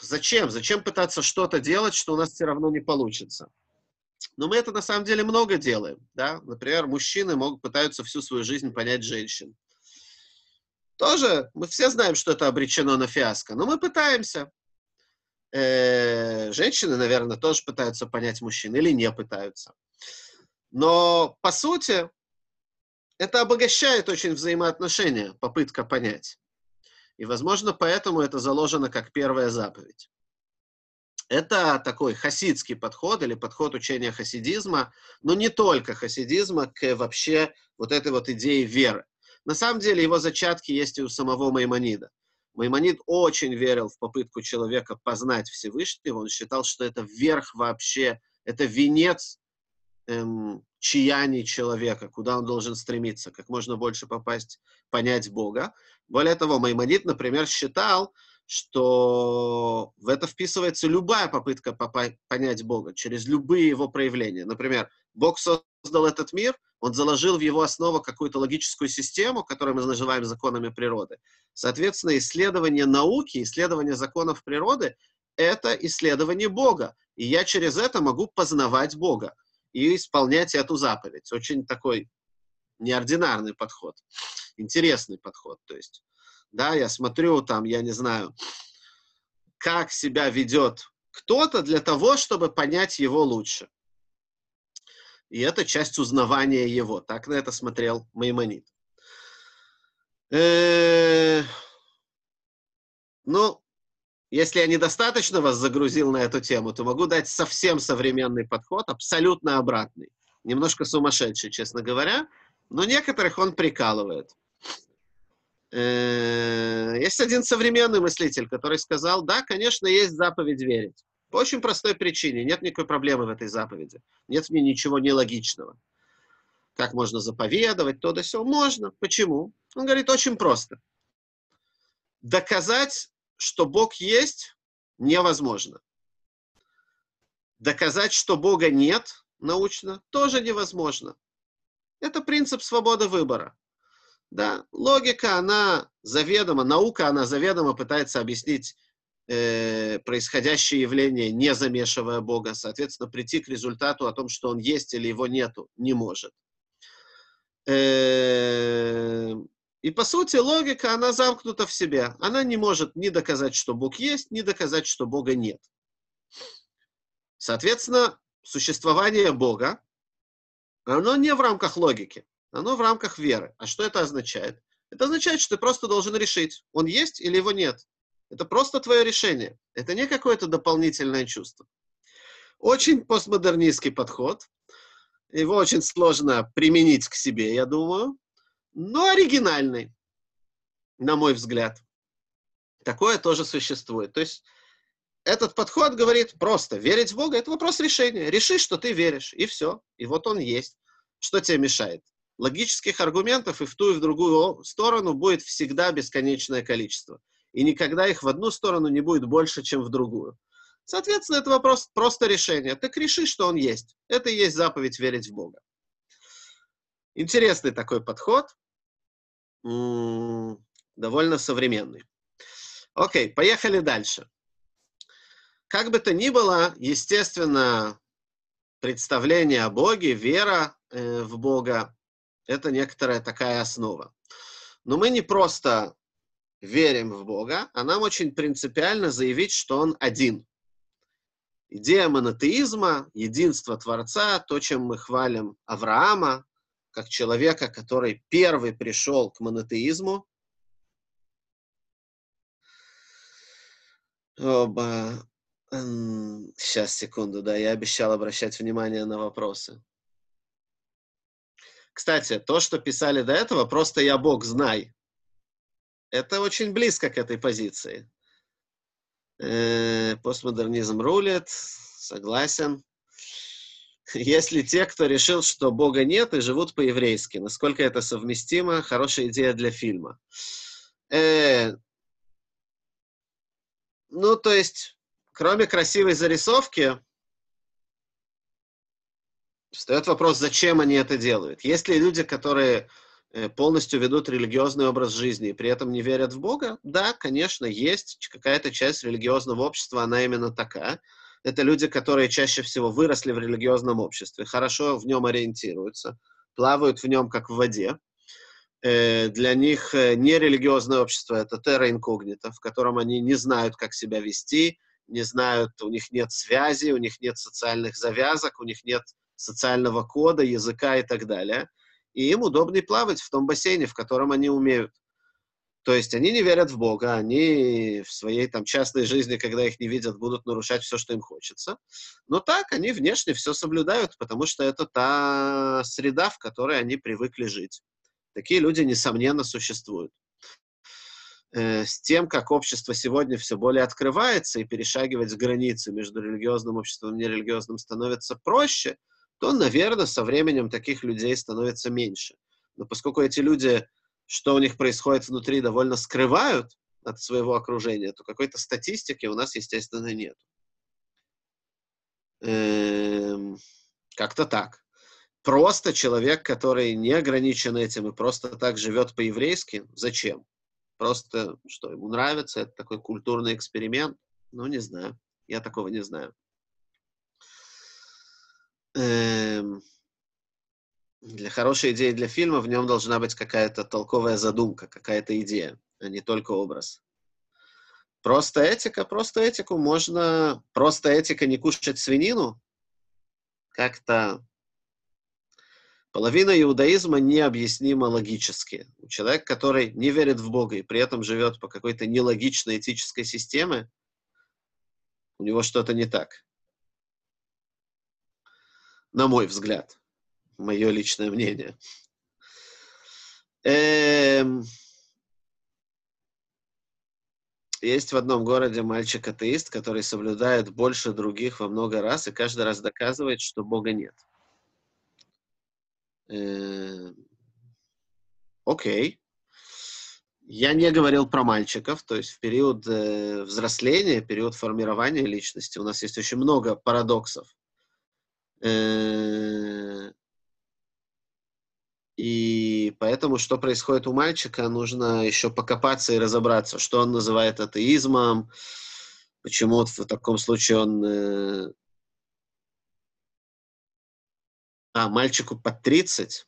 зачем? Зачем пытаться что-то делать, что у нас все равно не получится? Но мы это на самом деле много делаем. Да? Например, мужчины могут, пытаются всю свою жизнь понять женщин. Тоже мы все знаем, что это обречено на фиаско, но мы пытаемся. Э, женщины, наверное, тоже пытаются понять мужчин или не пытаются. Но, по сути, это обогащает очень взаимоотношения, попытка понять. И, возможно, поэтому это заложено как первая заповедь. Это такой хасидский подход или подход учения хасидизма, но не только хасидизма к вообще вот этой вот идее веры. На самом деле его зачатки есть и у самого Маймонида. Маймонид очень верил в попытку человека познать Всевышнего. Он считал, что это верх вообще, это венец эм, чаяний человека, куда он должен стремиться, как можно больше попасть, понять Бога. Более того, Маймонид, например, считал, что в это вписывается любая попытка понять Бога через любые его проявления. Например, Бог создал этот мир, он заложил в его основу какую-то логическую систему, которую мы называем законами природы. Соответственно, исследование науки, исследование законов природы — это исследование Бога. И я через это могу познавать Бога и исполнять эту заповедь. Очень такой неординарный подход, интересный подход. То есть, да, я смотрю там, я не знаю, как себя ведет кто-то для того, чтобы понять его лучше. И это часть узнавания его. Так на это смотрел Маймонид. Ну, если я недостаточно вас загрузил на эту тему, то могу дать совсем современный подход, абсолютно обратный. Немножко сумасшедший, честно говоря, но некоторых он прикалывает. Э, есть один современный мыслитель, который сказал, да, конечно, есть заповедь верить. По очень простой причине. Нет никакой проблемы в этой заповеди. Нет в ней ничего нелогичного. Как можно заповедовать, то да все. Можно. Почему? Он говорит очень просто. Доказать, что Бог есть, невозможно. Доказать, что Бога нет научно, тоже невозможно. Это принцип свободы выбора. Да, логика, она заведомо, наука, она заведомо пытается объяснить э, происходящее явление, не замешивая Бога, соответственно, прийти к результату о том, что он есть или его нету, не может. Э, и по сути логика, она замкнута в себе. Она не может ни доказать, что Бог есть, ни доказать, что Бога нет. Соответственно, существование Бога, оно не в рамках логики, оно в рамках веры. А что это означает? Это означает, что ты просто должен решить, он есть или его нет. Это просто твое решение. Это не какое-то дополнительное чувство. Очень постмодернистский подход. Его очень сложно применить к себе, я думаю. Но оригинальный, на мой взгляд. Такое тоже существует. То есть этот подход говорит просто, верить в Бога – это вопрос решения. Реши, что ты веришь, и все. И вот он есть. Что тебе мешает? Логических аргументов и в ту, и в другую сторону будет всегда бесконечное количество и никогда их в одну сторону не будет больше, чем в другую. Соответственно, это вопрос просто решения. Так реши, что он есть. Это и есть заповедь верить в Бога. Интересный такой подход, довольно современный. Окей, поехали дальше. Как бы то ни было, естественно, представление о Боге, вера э, в Бога – это некоторая такая основа. Но мы не просто верим в Бога, а нам очень принципиально заявить, что Он один. Идея монотеизма, единство Творца, то, чем мы хвалим Авраама, как человека, который первый пришел к монотеизму, Оба. Сейчас, секунду, да, я обещал обращать внимание на вопросы. Кстати, то, что писали до этого, просто я Бог, знай. Это очень близко к этой позиции. Э, постмодернизм рулит, согласен. Если те, кто решил, что Бога нет и живут по-еврейски, насколько это совместимо, хорошая идея для фильма. Э, ну, то есть, кроме красивой зарисовки, встает вопрос, зачем они это делают. Есть ли люди, которые э, полностью ведут религиозный образ жизни и при этом не верят в Бога? Да, конечно, есть какая-то часть религиозного общества, она именно такая. Это люди, которые чаще всего выросли в религиозном обществе, хорошо в нем ориентируются, плавают в нем как в воде. Э, для них э, нерелигиозное общество — это терра инкогнита, в котором они не знают, как себя вести, не знают, у них нет связи, у них нет социальных завязок, у них нет социального кода, языка и так далее. И им удобнее плавать в том бассейне, в котором они умеют. То есть они не верят в Бога, они в своей там частной жизни, когда их не видят, будут нарушать все, что им хочется. Но так они внешне все соблюдают, потому что это та среда, в которой они привыкли жить. Такие люди, несомненно, существуют. Э, с тем, как общество сегодня все более открывается и перешагивать границы между религиозным обществом и нерелигиозным становится проще, то, наверное, со временем таких людей становится меньше. Но поскольку эти люди, что у них происходит внутри, довольно скрывают от своего окружения, то какой-то статистики у нас, естественно, нет. Эм, как-то так просто человек, который не ограничен этим и просто так живет по-еврейски, зачем? Просто, что ему нравится, это такой культурный эксперимент? Ну, не знаю. Я такого не знаю. Эм, для хорошей идеи для фильма в нем должна быть какая-то толковая задумка, какая-то идея, а не только образ. Просто этика, просто этику можно... Просто этика не кушать свинину как-то Половина иудаизма необъяснима логически. Человек, который не верит в Бога и при этом живет по какой-то нелогичной этической системе, у него что-то не так. На мой взгляд. Мое личное мнение. Эм... Есть в одном городе мальчик-атеист, который соблюдает больше других во много раз и каждый раз доказывает, что Бога нет. Э, окей. Я не говорил про мальчиков, то есть в период э, взросления, период формирования личности у нас есть очень много парадоксов. Э, и поэтому, что происходит у мальчика, нужно еще покопаться и разобраться, что он называет атеизмом, почему в таком случае он э, А, мальчику под 30?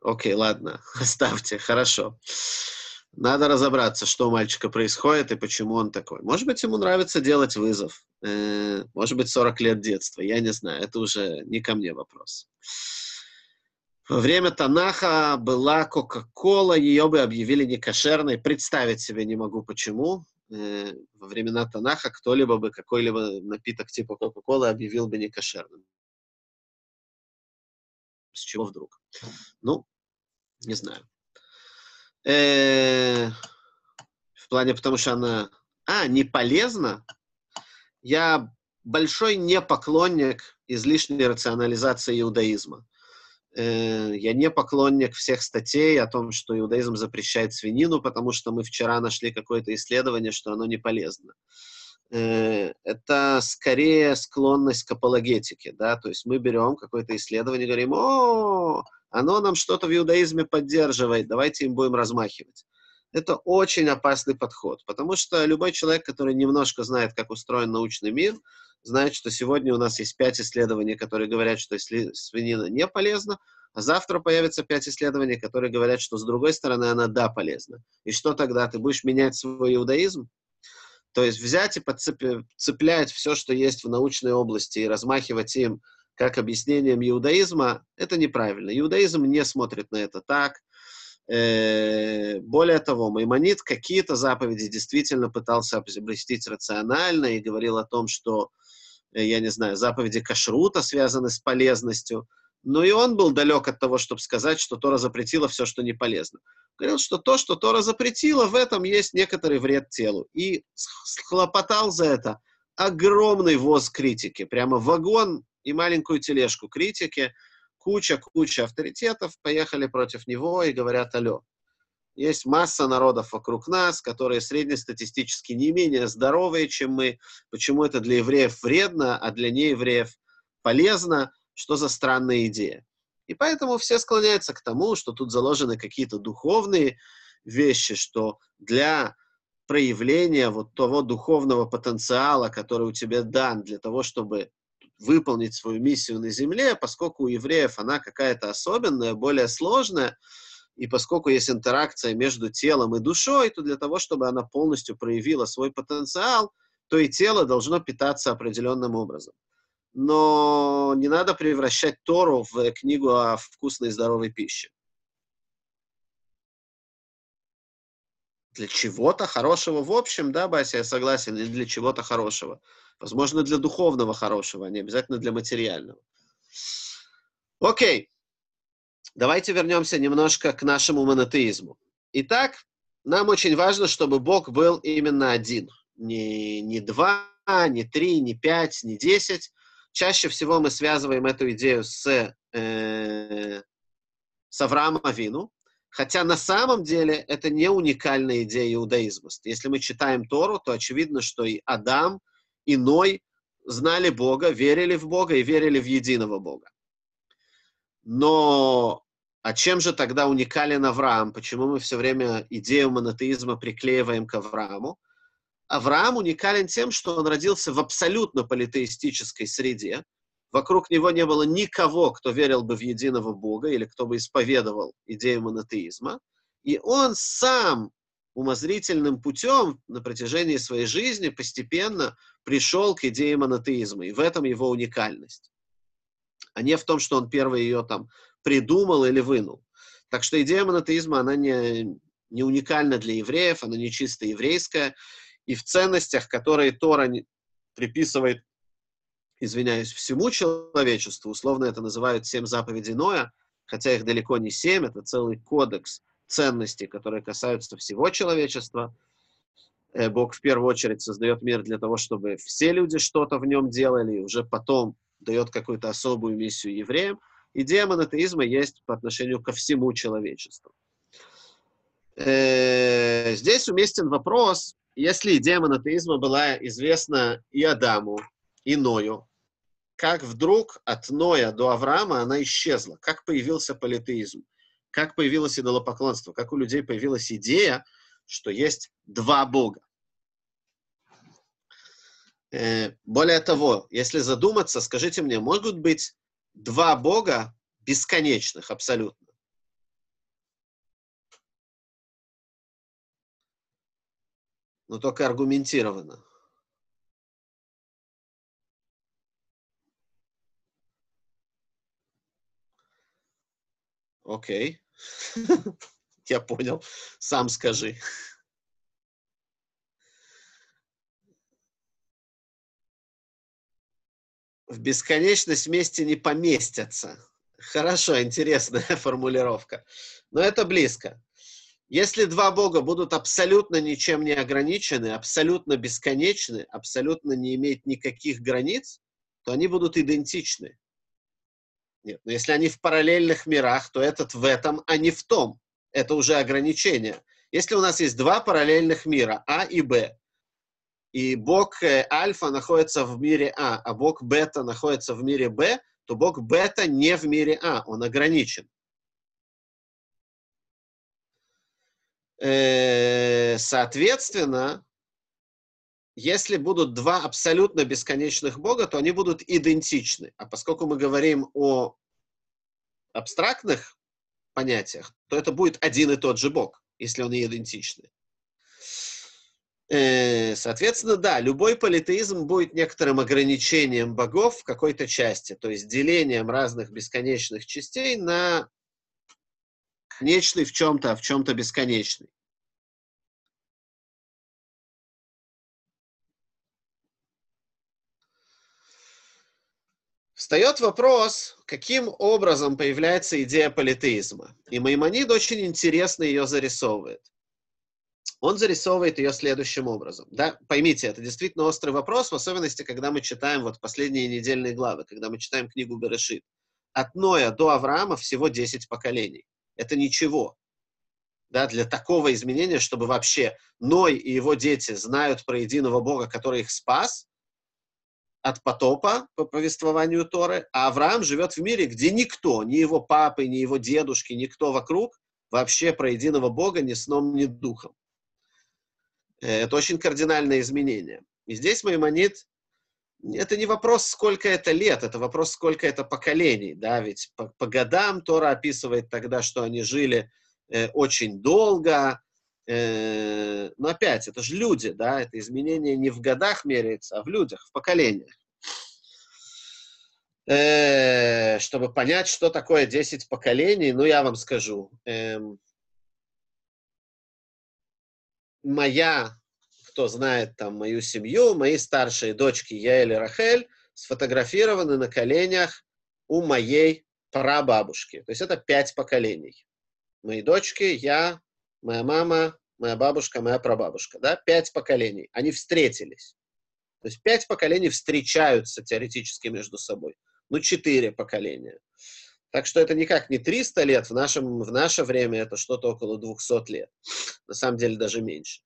Окей, ладно, оставьте, хорошо. Надо разобраться, что у мальчика происходит и почему он такой. Может быть, ему нравится делать вызов. Э, может быть, 40 лет детства. Я не знаю. Это уже не ко мне вопрос. Во время Танаха была Кока-Кола, ее бы объявили некошерной. Представить себе не могу, почему. Э, во времена Танаха кто-либо бы какой-либо напиток типа Кока-Колы объявил бы некошерным. С чего вдруг? Ну, не знаю. Э, в плане, потому что она... А, не полезна? Я большой не поклонник излишней рационализации иудаизма. Э, я не поклонник всех статей о том, что иудаизм запрещает свинину, потому что мы вчера нашли какое-то исследование, что оно не полезно. Э, это скорее склонность к апологетике, да, то есть мы берем какое-то исследование и говорим, о, оно нам что-то в иудаизме поддерживает, давайте им будем размахивать. Это очень опасный подход, потому что любой человек, который немножко знает, как устроен научный мир, знает, что сегодня у нас есть пять исследований, которые говорят, что свинина не полезна, а завтра появится пять исследований, которые говорят, что с другой стороны она да полезна. И что тогда? Ты будешь менять свой иудаизм? То есть взять и подцеплять все, что есть в научной области, и размахивать им как объяснением иудаизма, это неправильно. Иудаизм не смотрит на это так. Э, более того, Маймонид какие-то заповеди действительно пытался обрастить рационально и говорил о том, что, я не знаю, заповеди кашрута связаны с полезностью, но и он был далек от того, чтобы сказать, что Тора запретила все, что не полезно. Говорил, что то, что Тора запретила, в этом есть некоторый вред телу. И схлопотал за это огромный воз критики, прямо вагон и маленькую тележку критики, куча-куча авторитетов поехали против него и говорят, алло, есть масса народов вокруг нас, которые среднестатистически не менее здоровые, чем мы. Почему это для евреев вредно, а для неевреев полезно? Что за странная идея? И поэтому все склоняются к тому, что тут заложены какие-то духовные вещи, что для проявления вот того духовного потенциала, который у тебя дан для того, чтобы выполнить свою миссию на Земле, поскольку у евреев она какая-то особенная, более сложная, и поскольку есть интеракция между телом и душой, то для того, чтобы она полностью проявила свой потенциал, то и тело должно питаться определенным образом. Но не надо превращать Тору в книгу о вкусной и здоровой пище. Для чего-то хорошего в общем, да, Бася, я согласен, или для чего-то хорошего. Возможно, для духовного хорошего, а не обязательно для материального. Окей. Давайте вернемся немножко к нашему монотеизму. Итак, нам очень важно, чтобы Бог был именно один. Не, не два, не три, не пять, не десять. Чаще всего мы связываем эту идею с, э, с Авраамом Авину, хотя на самом деле это не уникальная идея иудаизма. Если мы читаем Тору, то очевидно, что и Адам, иной знали Бога, верили в Бога и верили в единого Бога. Но а чем же тогда уникален Авраам? Почему мы все время идею монотеизма приклеиваем к Аврааму? Авраам уникален тем, что он родился в абсолютно политеистической среде. Вокруг него не было никого, кто верил бы в единого Бога или кто бы исповедовал идею монотеизма. И он сам умозрительным путем на протяжении своей жизни постепенно пришел к идее монотеизма. И в этом его уникальность. А не в том, что он первый ее там придумал или вынул. Так что идея монотеизма, она не, не уникальна для евреев, она не чисто еврейская. И в ценностях, которые Тора приписывает, извиняюсь, всему человечеству, условно это называют семь заповедей Ноя, хотя их далеко не семь, это целый кодекс ценностей, которые касаются всего человечества. Э, Бог в первую очередь создает мир для того, чтобы все люди что-то в нем делали, и уже потом дает какую-то особую миссию евреям. Идея монотеизма есть по отношению ко всему человечеству. Э, здесь уместен вопрос, если идея монотеизма была известна и Адаму, и Ною, как вдруг от Ноя до Авраама она исчезла? Как появился политеизм? как появилось идолопоклонство, как у людей появилась идея, что есть два Бога. Э, более того, если задуматься, скажите мне, могут быть два Бога бесконечных абсолютно? Но только аргументированно. Окей. Я понял. Сам скажи. В бесконечность вместе не поместятся. Хорошо, интересная формулировка. Но это близко. Если два Бога будут абсолютно ничем не ограничены, абсолютно бесконечны, абсолютно не иметь никаких границ, то они будут идентичны. Нет, но если они в параллельных мирах, то этот в этом, а не в том. Это уже ограничение. Если у нас есть два параллельных мира, А и Б, и бог э, альфа находится в мире А, а бог бета находится в мире Б, то бог бета не в мире А, он ограничен. Э, соответственно, если будут два абсолютно бесконечных Бога, то они будут идентичны. А поскольку мы говорим о абстрактных понятиях, то это будет один и тот же Бог, если он и идентичный. Э, соответственно, да, любой политеизм будет некоторым ограничением богов в какой-то части, то есть делением разных бесконечных частей на конечный в чем-то, а в чем-то бесконечный. Встает вопрос, каким образом появляется идея политеизма. И Маймонид очень интересно ее зарисовывает он зарисовывает ее следующим образом. Да? Поймите, это действительно острый вопрос, в особенности, когда мы читаем вот последние недельные главы, когда мы читаем книгу Берешит. От Ноя до Авраама всего 10 поколений. Это ничего. Да, для такого изменения, чтобы вообще Ной и его дети знают про единого Бога, который их спас от потопа по повествованию Торы, а Авраам живет в мире, где никто, ни его папы, ни его дедушки, никто вокруг вообще про единого Бога ни сном, ни духом. Это очень кардинальное изменение. И здесь Маймонид, это не вопрос, сколько это лет, это вопрос, сколько это поколений, да, ведь по, по годам Тора описывает тогда, что они жили э, очень долго, э, но опять, это же люди, да, это изменение не в годах меряется, а в людях, в поколениях. Э, чтобы понять, что такое 10 поколений, ну, я вам скажу. Э, моя, кто знает там мою семью, мои старшие дочки Яэль и Рахель сфотографированы на коленях у моей прабабушки. То есть это пять поколений. Мои дочки, я, моя мама, моя бабушка, моя прабабушка. Да? Пять поколений. Они встретились. То есть пять поколений встречаются теоретически между собой. Ну, четыре поколения. Так что это никак не 300 лет, в, нашем, в наше время это что-то около 200 лет. На самом деле даже меньше.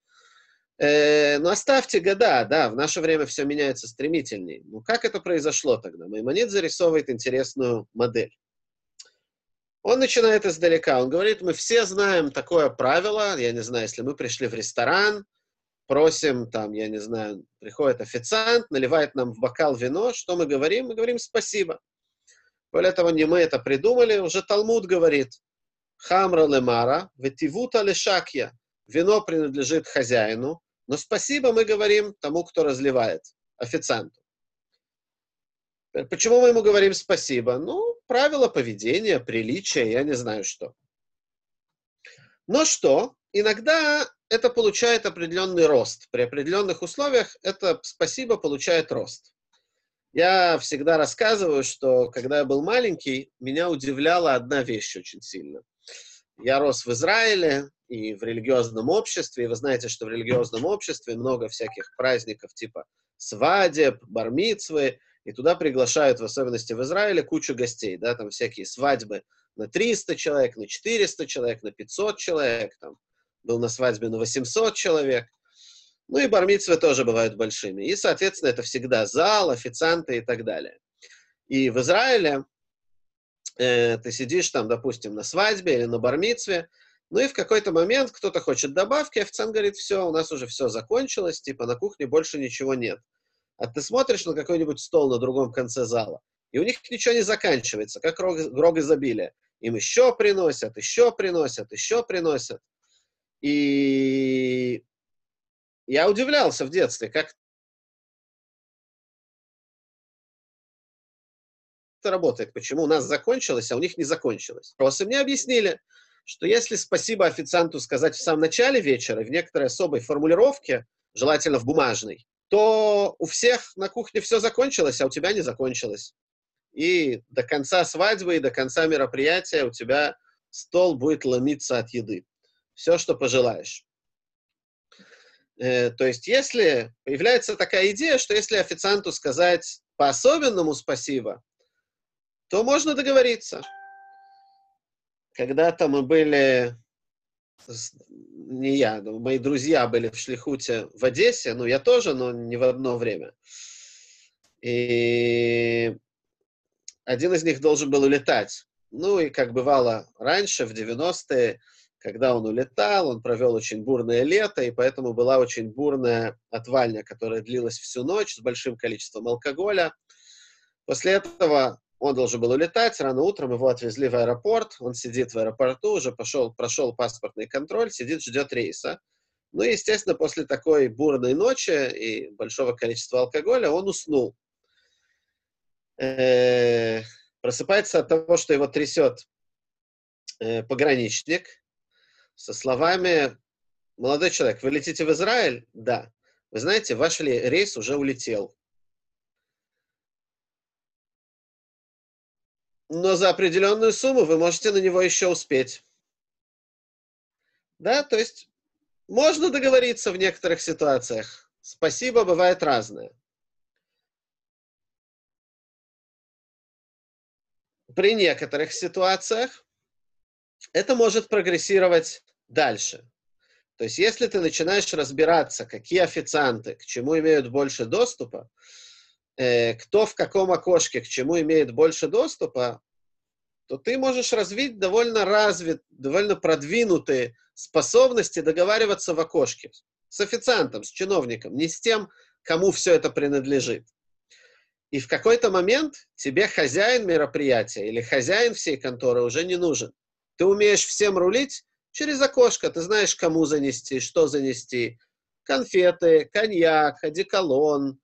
Э, ну, оставьте года, да, в наше время все меняется стремительней. Ну, как это произошло тогда? Маймонид зарисовывает интересную модель. Он начинает издалека. Он говорит, мы все знаем такое правило, я не знаю, если мы пришли в ресторан, просим, там, я не знаю, приходит официант, наливает нам в бокал вино, что мы говорим? Мы говорим спасибо. Более того, не мы это придумали, уже Талмуд говорит. Хамра лемара, ветивута лешакья. Вино принадлежит хозяину, но спасибо мы говорим тому, кто разливает, официанту. Почему мы ему говорим спасибо? Ну, правила поведения, приличия, я не знаю что. Но что? Иногда это получает определенный рост. При определенных условиях это спасибо получает рост. Я всегда рассказываю, что когда я был маленький, меня удивляла одна вещь очень сильно. Я рос в Израиле и в религиозном обществе, и вы знаете, что в религиозном обществе много всяких праздников типа свадеб, бармицвы, и туда приглашают, в особенности в Израиле, кучу гостей, да, там всякие свадьбы на 300 человек, на 400 человек, на 500 человек, там, был на свадьбе на 800 человек – ну и бармитсвы тоже бывают большими. И, соответственно, это всегда зал, официанты и так далее. И в Израиле э, ты сидишь там, допустим, на свадьбе или на бармитсве, ну и в какой-то момент кто-то хочет добавки, официант говорит, все, у нас уже все закончилось, типа на кухне больше ничего нет. А ты смотришь на какой-нибудь стол на другом конце зала, и у них ничего не заканчивается, как рог, рог изобилия. Им еще приносят, еще приносят, еще приносят. И я удивлялся в детстве, как это работает, почему у нас закончилось, а у них не закончилось. Просто мне объяснили, что если спасибо официанту сказать в самом начале вечера, в некоторой особой формулировке, желательно в бумажной, то у всех на кухне все закончилось, а у тебя не закончилось. И до конца свадьбы и до конца мероприятия у тебя стол будет ломиться от еды. Все, что пожелаешь. Э, то есть, если появляется такая идея, что если официанту сказать по-особенному спасибо, то можно договориться. Когда-то мы были, не я, мои друзья были в Шлихуте в Одессе, ну, я тоже, но не в одно время. И один из них должен был улетать. Ну, и как бывало раньше, в 90-е, когда он улетал, он провел очень бурное лето, и поэтому была очень бурная отвальня, которая длилась всю ночь с большим количеством алкоголя. После этого он должен был улетать, рано утром его отвезли в аэропорт, он сидит в аэропорту, уже пошел, прошел паспортный контроль, сидит, ждет рейса. Ну, естественно, после такой бурной ночи и большого количества алкоголя он уснул. Э, просыпается от того, что его трясет э, пограничник со словами «Молодой человек, вы летите в Израиль?» «Да». «Вы знаете, ваш рейс уже улетел». но за определенную сумму вы можете на него еще успеть. Да, то есть можно договориться в некоторых ситуациях. Спасибо бывает разное. При некоторых ситуациях это может прогрессировать дальше. То есть, если ты начинаешь разбираться, какие официанты к чему имеют больше доступа, э, кто в каком окошке к чему имеет больше доступа, то ты можешь развить довольно развит, довольно продвинутые способности договариваться в окошке с официантом, с чиновником, не с тем, кому все это принадлежит. И в какой-то момент тебе хозяин мероприятия или хозяин всей конторы уже не нужен. Ты умеешь всем рулить через окошко, ты знаешь, кому занести, что занести. Конфеты, коньяк, одеколон,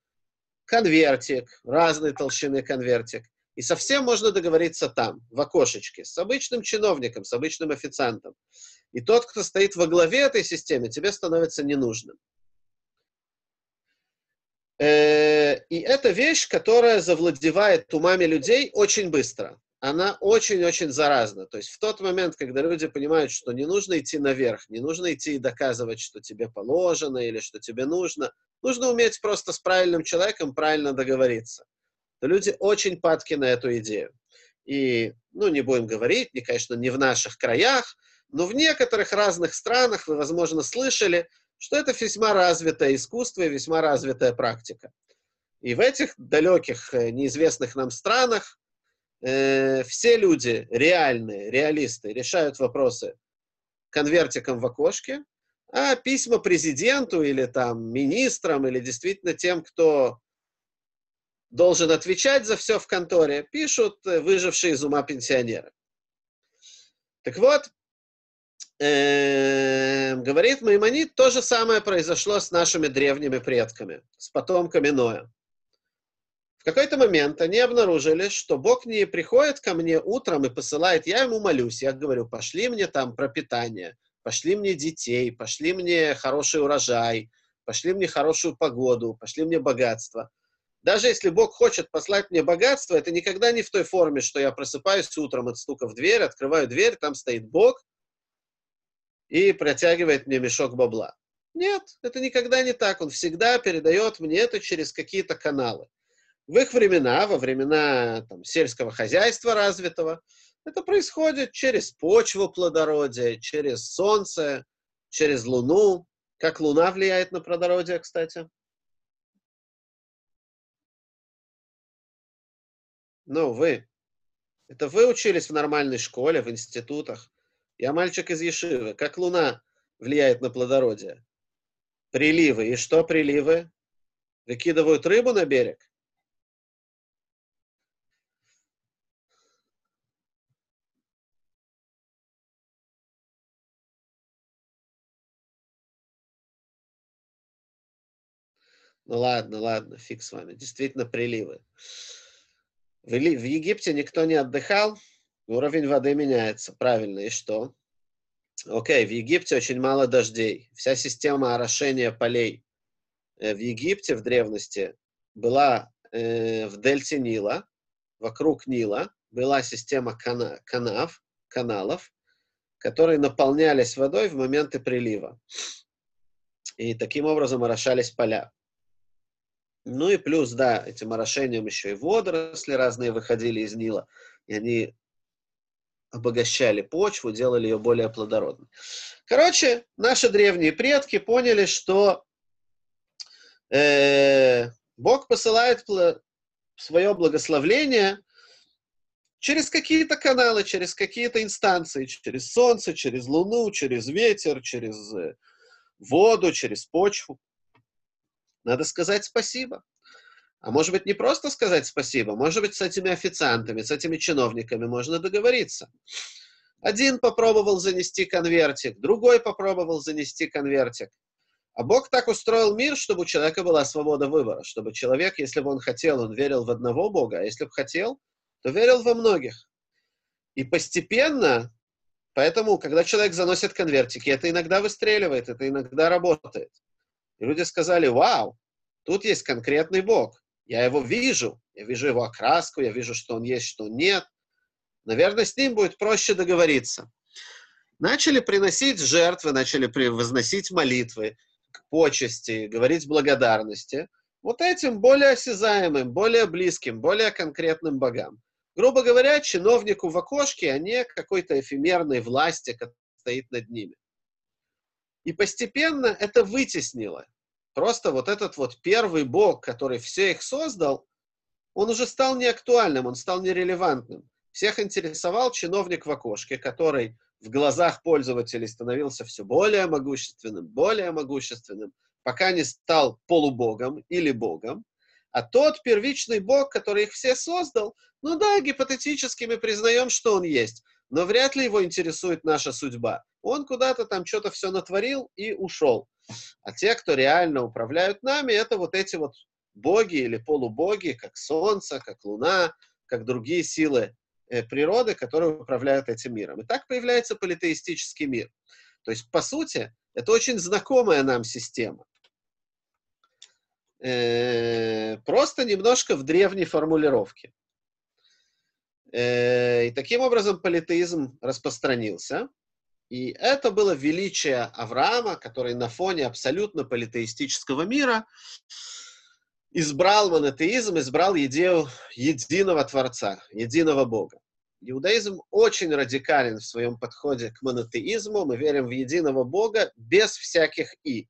конвертик, разной толщины конвертик. И совсем можно договориться там, в окошечке, с обычным чиновником, с обычным официантом. И тот, кто стоит во главе этой системы, тебе становится ненужным. Э, и это вещь, которая завладевает умами людей очень быстро. Она очень-очень заразна. То есть в тот момент, когда люди понимают, что не нужно идти наверх, не нужно идти и доказывать, что тебе положено или что тебе нужно, нужно уметь просто с правильным человеком правильно договориться то люди очень падки на эту идею. И, ну, не будем говорить, не, конечно, не в наших краях, но в некоторых разных странах вы, возможно, слышали, что это весьма развитое искусство и весьма развитая практика. И в этих далеких, э, неизвестных нам странах э, все люди реальные, реалисты, решают вопросы конвертиком в окошке, а письма президенту или там министрам, или действительно тем, кто должен отвечать за все в конторе, пишут э, выжившие из ума пенсионеры. Так вот, э, говорит Маймонит, то же самое произошло с нашими древними предками, с потомками Ноя. В какой-то момент они обнаружили, что Бог не приходит ко мне утром и посылает, я ему молюсь, я говорю, пошли мне там пропитание, пошли мне детей, пошли мне хороший урожай, пошли мне хорошую погоду, пошли мне богатство даже если Бог хочет послать мне богатство, это никогда не в той форме, что я просыпаюсь утром от стука в дверь, открываю дверь, там стоит Бог и протягивает мне мешок бабла. Нет, это никогда не так. Он всегда передает мне это через какие-то каналы. В их времена, во времена там, сельского хозяйства развитого, это происходит через почву плодородия, через солнце, через луну. Как луна влияет на плодородие, кстати? Ну, вы. Это вы учились в нормальной школе, в институтах. Я мальчик из Ешивы. Как луна влияет на плодородие? Приливы. И что приливы? Выкидывают рыбу на берег? Ну ладно, ладно, фиг с вами. Действительно приливы. В, Египте никто не отдыхал, уровень воды меняется. Правильно, и что? Окей, в Египте очень мало дождей. Вся система орошения полей э, в Египте в древности была э, в дельте Нила, вокруг Нила была система кана канав, каналов, которые наполнялись водой в моменты прилива. И таким образом орошались поля. Ну и плюс, да, этим орошением еще и водоросли разные выходили из Нила, и они обогащали почву, делали ее более плодородной. Короче, наши древние предки поняли, что э, Бог посылает свое благословление через какие-то каналы, через какие-то инстанции, через солнце, через луну, через ветер, через э, воду, через почву. Надо сказать спасибо. А может быть, не просто сказать спасибо, может быть, с этими официантами, с этими чиновниками можно договориться. Один попробовал занести конвертик, другой попробовал занести конвертик. А Бог так устроил мир, чтобы у человека была свобода выбора, чтобы человек, если бы он хотел, он верил в одного Бога, а если бы хотел, то верил во многих. И постепенно, поэтому, когда человек заносит конвертики, это иногда выстреливает, это иногда работает. И люди сказали, вау, тут есть конкретный Бог, я его вижу, я вижу его окраску, я вижу, что он есть, что нет. Наверное, с ним будет проще договориться. Начали приносить жертвы, начали возносить молитвы, почести, говорить благодарности. Вот этим более осязаемым, более близким, более конкретным богам. Грубо говоря, чиновнику в окошке, а не какой-то эфемерной власти, которая стоит над ними. И постепенно это вытеснило. Просто вот этот вот первый бог, который все их создал, он уже стал неактуальным, он стал нерелевантным. Всех интересовал чиновник в окошке, который в глазах пользователей становился все более могущественным, более могущественным, пока не стал полубогом или богом. А тот первичный бог, который их все создал, ну да, гипотетически мы признаем, что он есть, но вряд ли его интересует наша судьба. Он куда-то там что-то все натворил и ушел. А те, кто реально управляют нами, это вот эти вот боги или полубоги, как солнце, как луна, как другие силы Э, природы, которые управляют этим миром. И так появляется политеистический мир. То есть, по сути, это очень знакомая нам система. Э, просто немножко в древней формулировке. Э, и таким образом политеизм распространился. И это было величие Авраама, который на фоне абсолютно политеистического мира избрал монотеизм, избрал идею единого Творца, единого Бога. Иудаизм очень радикален в своем подходе к монотеизму. Мы верим в единого Бога без всяких «и».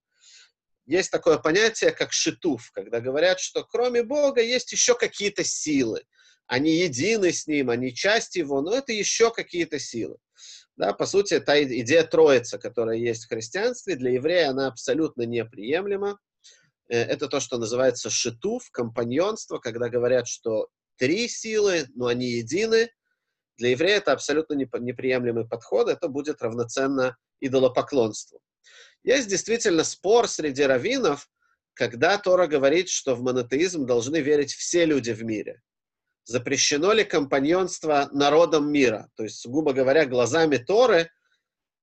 Есть такое понятие, как шитуф, когда говорят, что кроме Бога есть еще какие-то силы. Они едины с Ним, они часть Его, но это еще какие-то силы. Да, по сути, та идея Троицы, которая есть в христианстве, для еврея она абсолютно неприемлема. Э, это то, что называется шитуф, компаньонство, когда говорят, что три силы, но они едины. Для еврея это абсолютно неприемлемый подход, это будет равноценно идолопоклонству. Есть действительно спор среди раввинов, когда Тора говорит, что в монотеизм должны верить все люди в мире. Запрещено ли компаньонство народом мира? То есть, грубо говоря, глазами Торы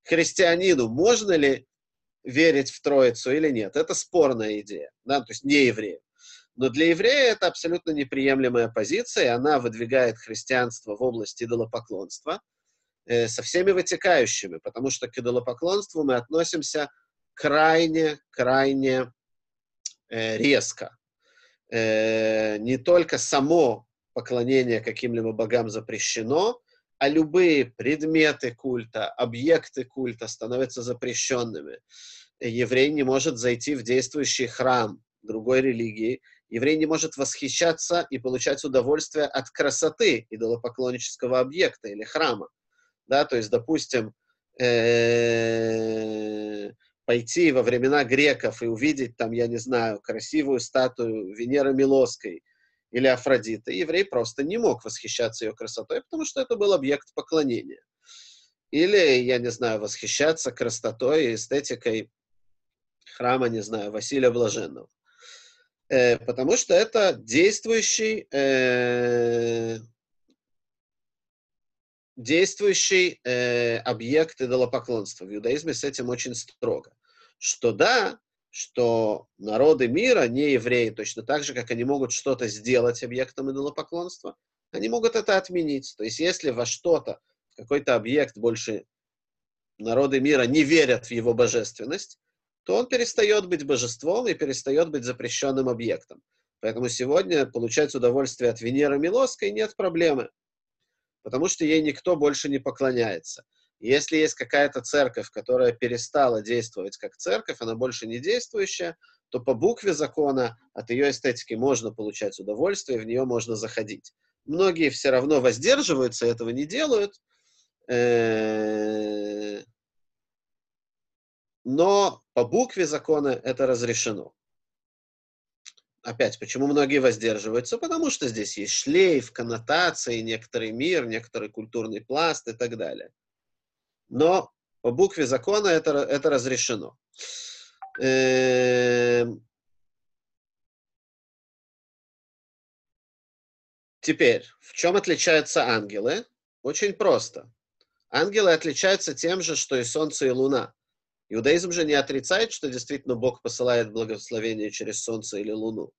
христианину можно ли верить в Троицу или нет. Это спорная идея, да, то есть не еврею. Но для еврея это абсолютно неприемлемая позиция, и она выдвигает христианство в области идолопоклонства э, со всеми вытекающими, потому что к идолопоклонству мы относимся крайне, крайне э, резко. Э, не только само поклонение каким-либо богам запрещено, а любые предметы культа, объекты культа становятся запрещенными. Еврей не может зайти в действующий храм другой религии, еврей не может восхищаться и получать удовольствие от красоты идолопоклоннического объекта или храма. Да, то есть, допустим, э, пойти во времена греков и увидеть там, я не знаю, красивую статую Венеры Милоской – или Афродиты, еврей просто не мог восхищаться ее красотой, потому что это был объект поклонения. Или, я не знаю, восхищаться красотой и эстетикой храма, не знаю, Василия Блаженного. Э, потому что это действующий, э, действующий э, объект идолопоклонства. В иудаизме с этим очень строго. Что да, что народы мира, не евреи, точно так же, как они могут что-то сделать объектом идолопоклонства, они могут это отменить. То есть если во что-то, какой-то объект больше народы мира не верят в его божественность, то он перестает быть божеством и перестает быть запрещенным объектом. Поэтому сегодня получать удовольствие от Венеры Милоской нет проблемы, потому что ей никто больше не поклоняется. Если есть какая-то церковь, которая перестала действовать как церковь, она больше не действующая, то по букве закона от ее эстетики можно получать удовольствие, в нее можно заходить. Многие все равно воздерживаются, этого не делают, но по букве закона это разрешено. Опять, почему многие воздерживаются? Потому что здесь есть шлейф, коннотации, некоторый мир, некоторый культурный пласт и так далее но по букве закона это, это разрешено. Эм, теперь, в чем отличаются ангелы? Очень просто. Ангелы отличаются тем же, что и Солнце и Луна. Иудаизм же не отрицает, что действительно Бог посылает благословение через Солнце или Луну.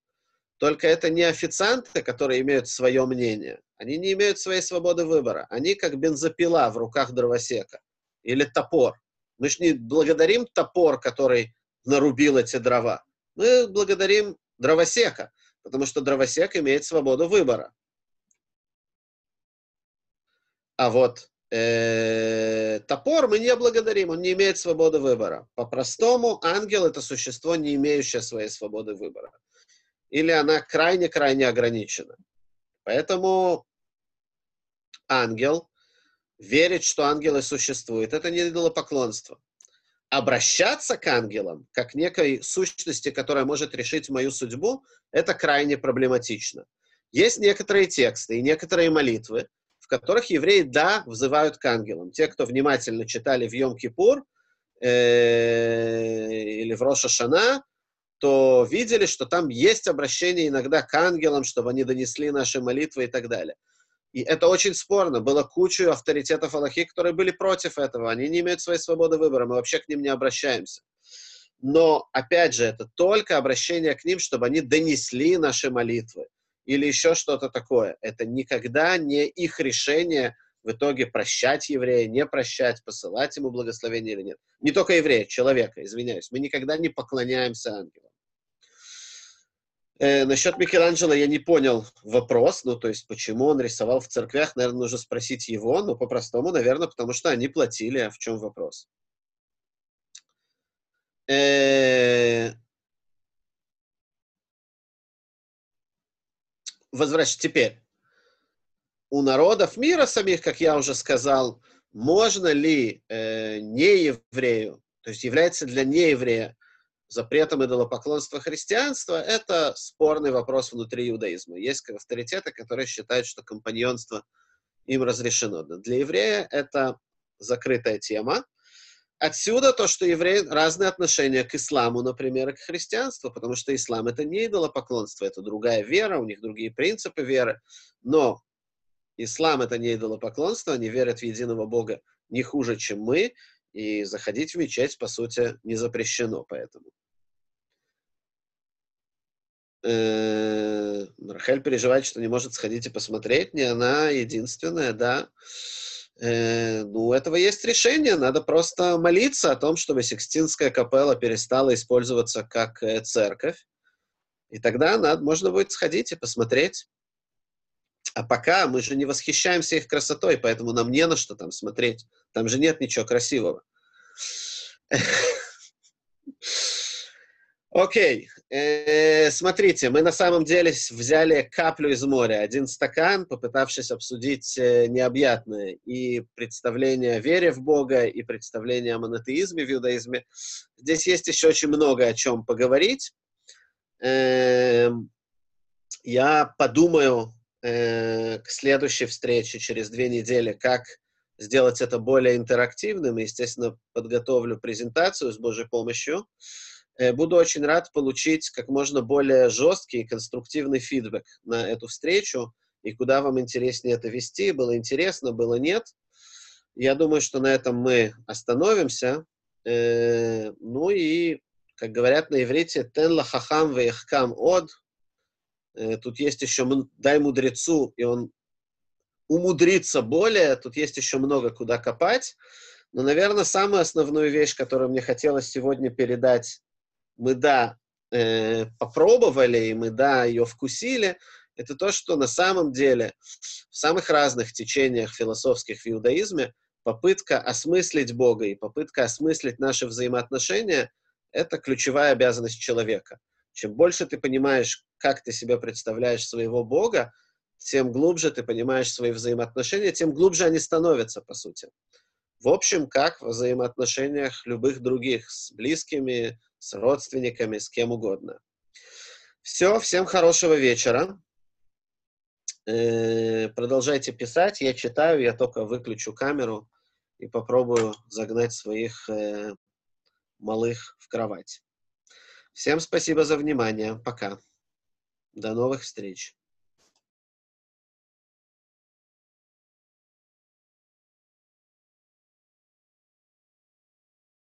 Только это не официанты, которые имеют свое мнение. Они не имеют своей свободы выбора. Они как бензопила в руках дровосека. Или топор. Мы же не благодарим топор, который нарубил эти дрова. Мы благодарим дровосека, потому что дровосек имеет свободу выбора. А вот э, топор мы не благодарим, он не имеет свободы выбора. По-простому, ангел это существо, не имеющее своей свободы выбора или она крайне-крайне ограничена. Поэтому ангел, верить, что ангелы существуют, это не идолопоклонство. Обращаться к ангелам, как некой сущности, которая может решить мою судьбу, это крайне проблематично. Есть некоторые тексты и некоторые молитвы, в которых евреи, да, взывают к ангелам. Те, кто внимательно читали в Йом-Кипур э, или в Роша Шана, то видели, что там есть обращение иногда к ангелам, чтобы они донесли наши молитвы и так далее. И это очень спорно. Было кучу авторитетов Аллахи, которые были против этого. Они не имеют своей свободы выбора, мы вообще к ним не обращаемся. Но, опять же, это только обращение к ним, чтобы они донесли наши молитвы или еще что-то такое. Это никогда не их решение в итоге прощать еврея, не прощать, посылать ему благословение или нет. Не только еврея, человека, извиняюсь. Мы никогда не поклоняемся ангелам. Э, насчет Микеланджело я не понял вопрос, ну, то есть, почему он рисовал в церквях, наверное, нужно спросить его, но по-простому, наверное, потому что они платили, а в чем вопрос? Э, возвращ теперь. У народов мира самих, как я уже сказал, можно ли э, нееврею, то есть является для нееврея запретом идолопоклонства христианства, это спорный вопрос внутри иудаизма. Есть авторитеты, которые считают, что компаньонство им разрешено. Для еврея это закрытая тема. Отсюда то, что евреи разные отношения к исламу, например, и к христианству, потому что ислам это не идолопоклонство, это другая вера, у них другие принципы веры. Но ислам это не идолопоклонство, они верят в единого Бога не хуже, чем мы, и заходить в мечеть, по сути, не запрещено поэтому. Э, Рахель переживает, что не может сходить и посмотреть, не она единственная, да. Э, ну, у этого есть решение, надо просто молиться о том, чтобы Сикстинская капелла перестала использоваться как э, церковь, и тогда надо, можно будет сходить и посмотреть. А пока мы же не восхищаемся их красотой, поэтому нам не на что там смотреть. Там же нет ничего красивого. Окей, э, смотрите, мы на самом деле взяли каплю из моря, один стакан, попытавшись обсудить э, необъятное и представление о вере в Бога, и представление о монотеизме в иудаизме. Здесь есть еще очень много о чем поговорить. Э, я подумаю э, к следующей встрече через две недели, как сделать это более интерактивным, и, естественно, подготовлю презентацию с Божьей помощью. Буду очень рад получить как можно более жесткий и конструктивный фидбэк на эту встречу, и куда вам интереснее это вести, было интересно, было нет. Я думаю, что на этом мы остановимся. Э, ну и, как говорят на иврите, «тен лахахам веихкам од». Э, тут есть еще «дай мудрецу, и он умудриться более, тут есть еще много куда копать. Но, наверное, самую основную вещь, которую мне хотелось сегодня передать, мы, да, э, попробовали, и мы, да, ее вкусили, это то, что на самом деле в самых разных течениях философских в иудаизме попытка осмыслить Бога и попытка осмыслить наши взаимоотношения — это ключевая обязанность человека. Чем больше ты понимаешь, как ты себе представляешь своего Бога, тем глубже ты понимаешь свои взаимоотношения, тем глубже они становятся, по сути. В общем, как в взаимоотношениях любых других, с близкими, с родственниками, с кем угодно. Все, всем хорошего вечера. Э, продолжайте писать, я читаю, я только выключу камеру и попробую загнать своих э, малых в кровать. Всем спасибо за внимание. Пока. До новых встреч.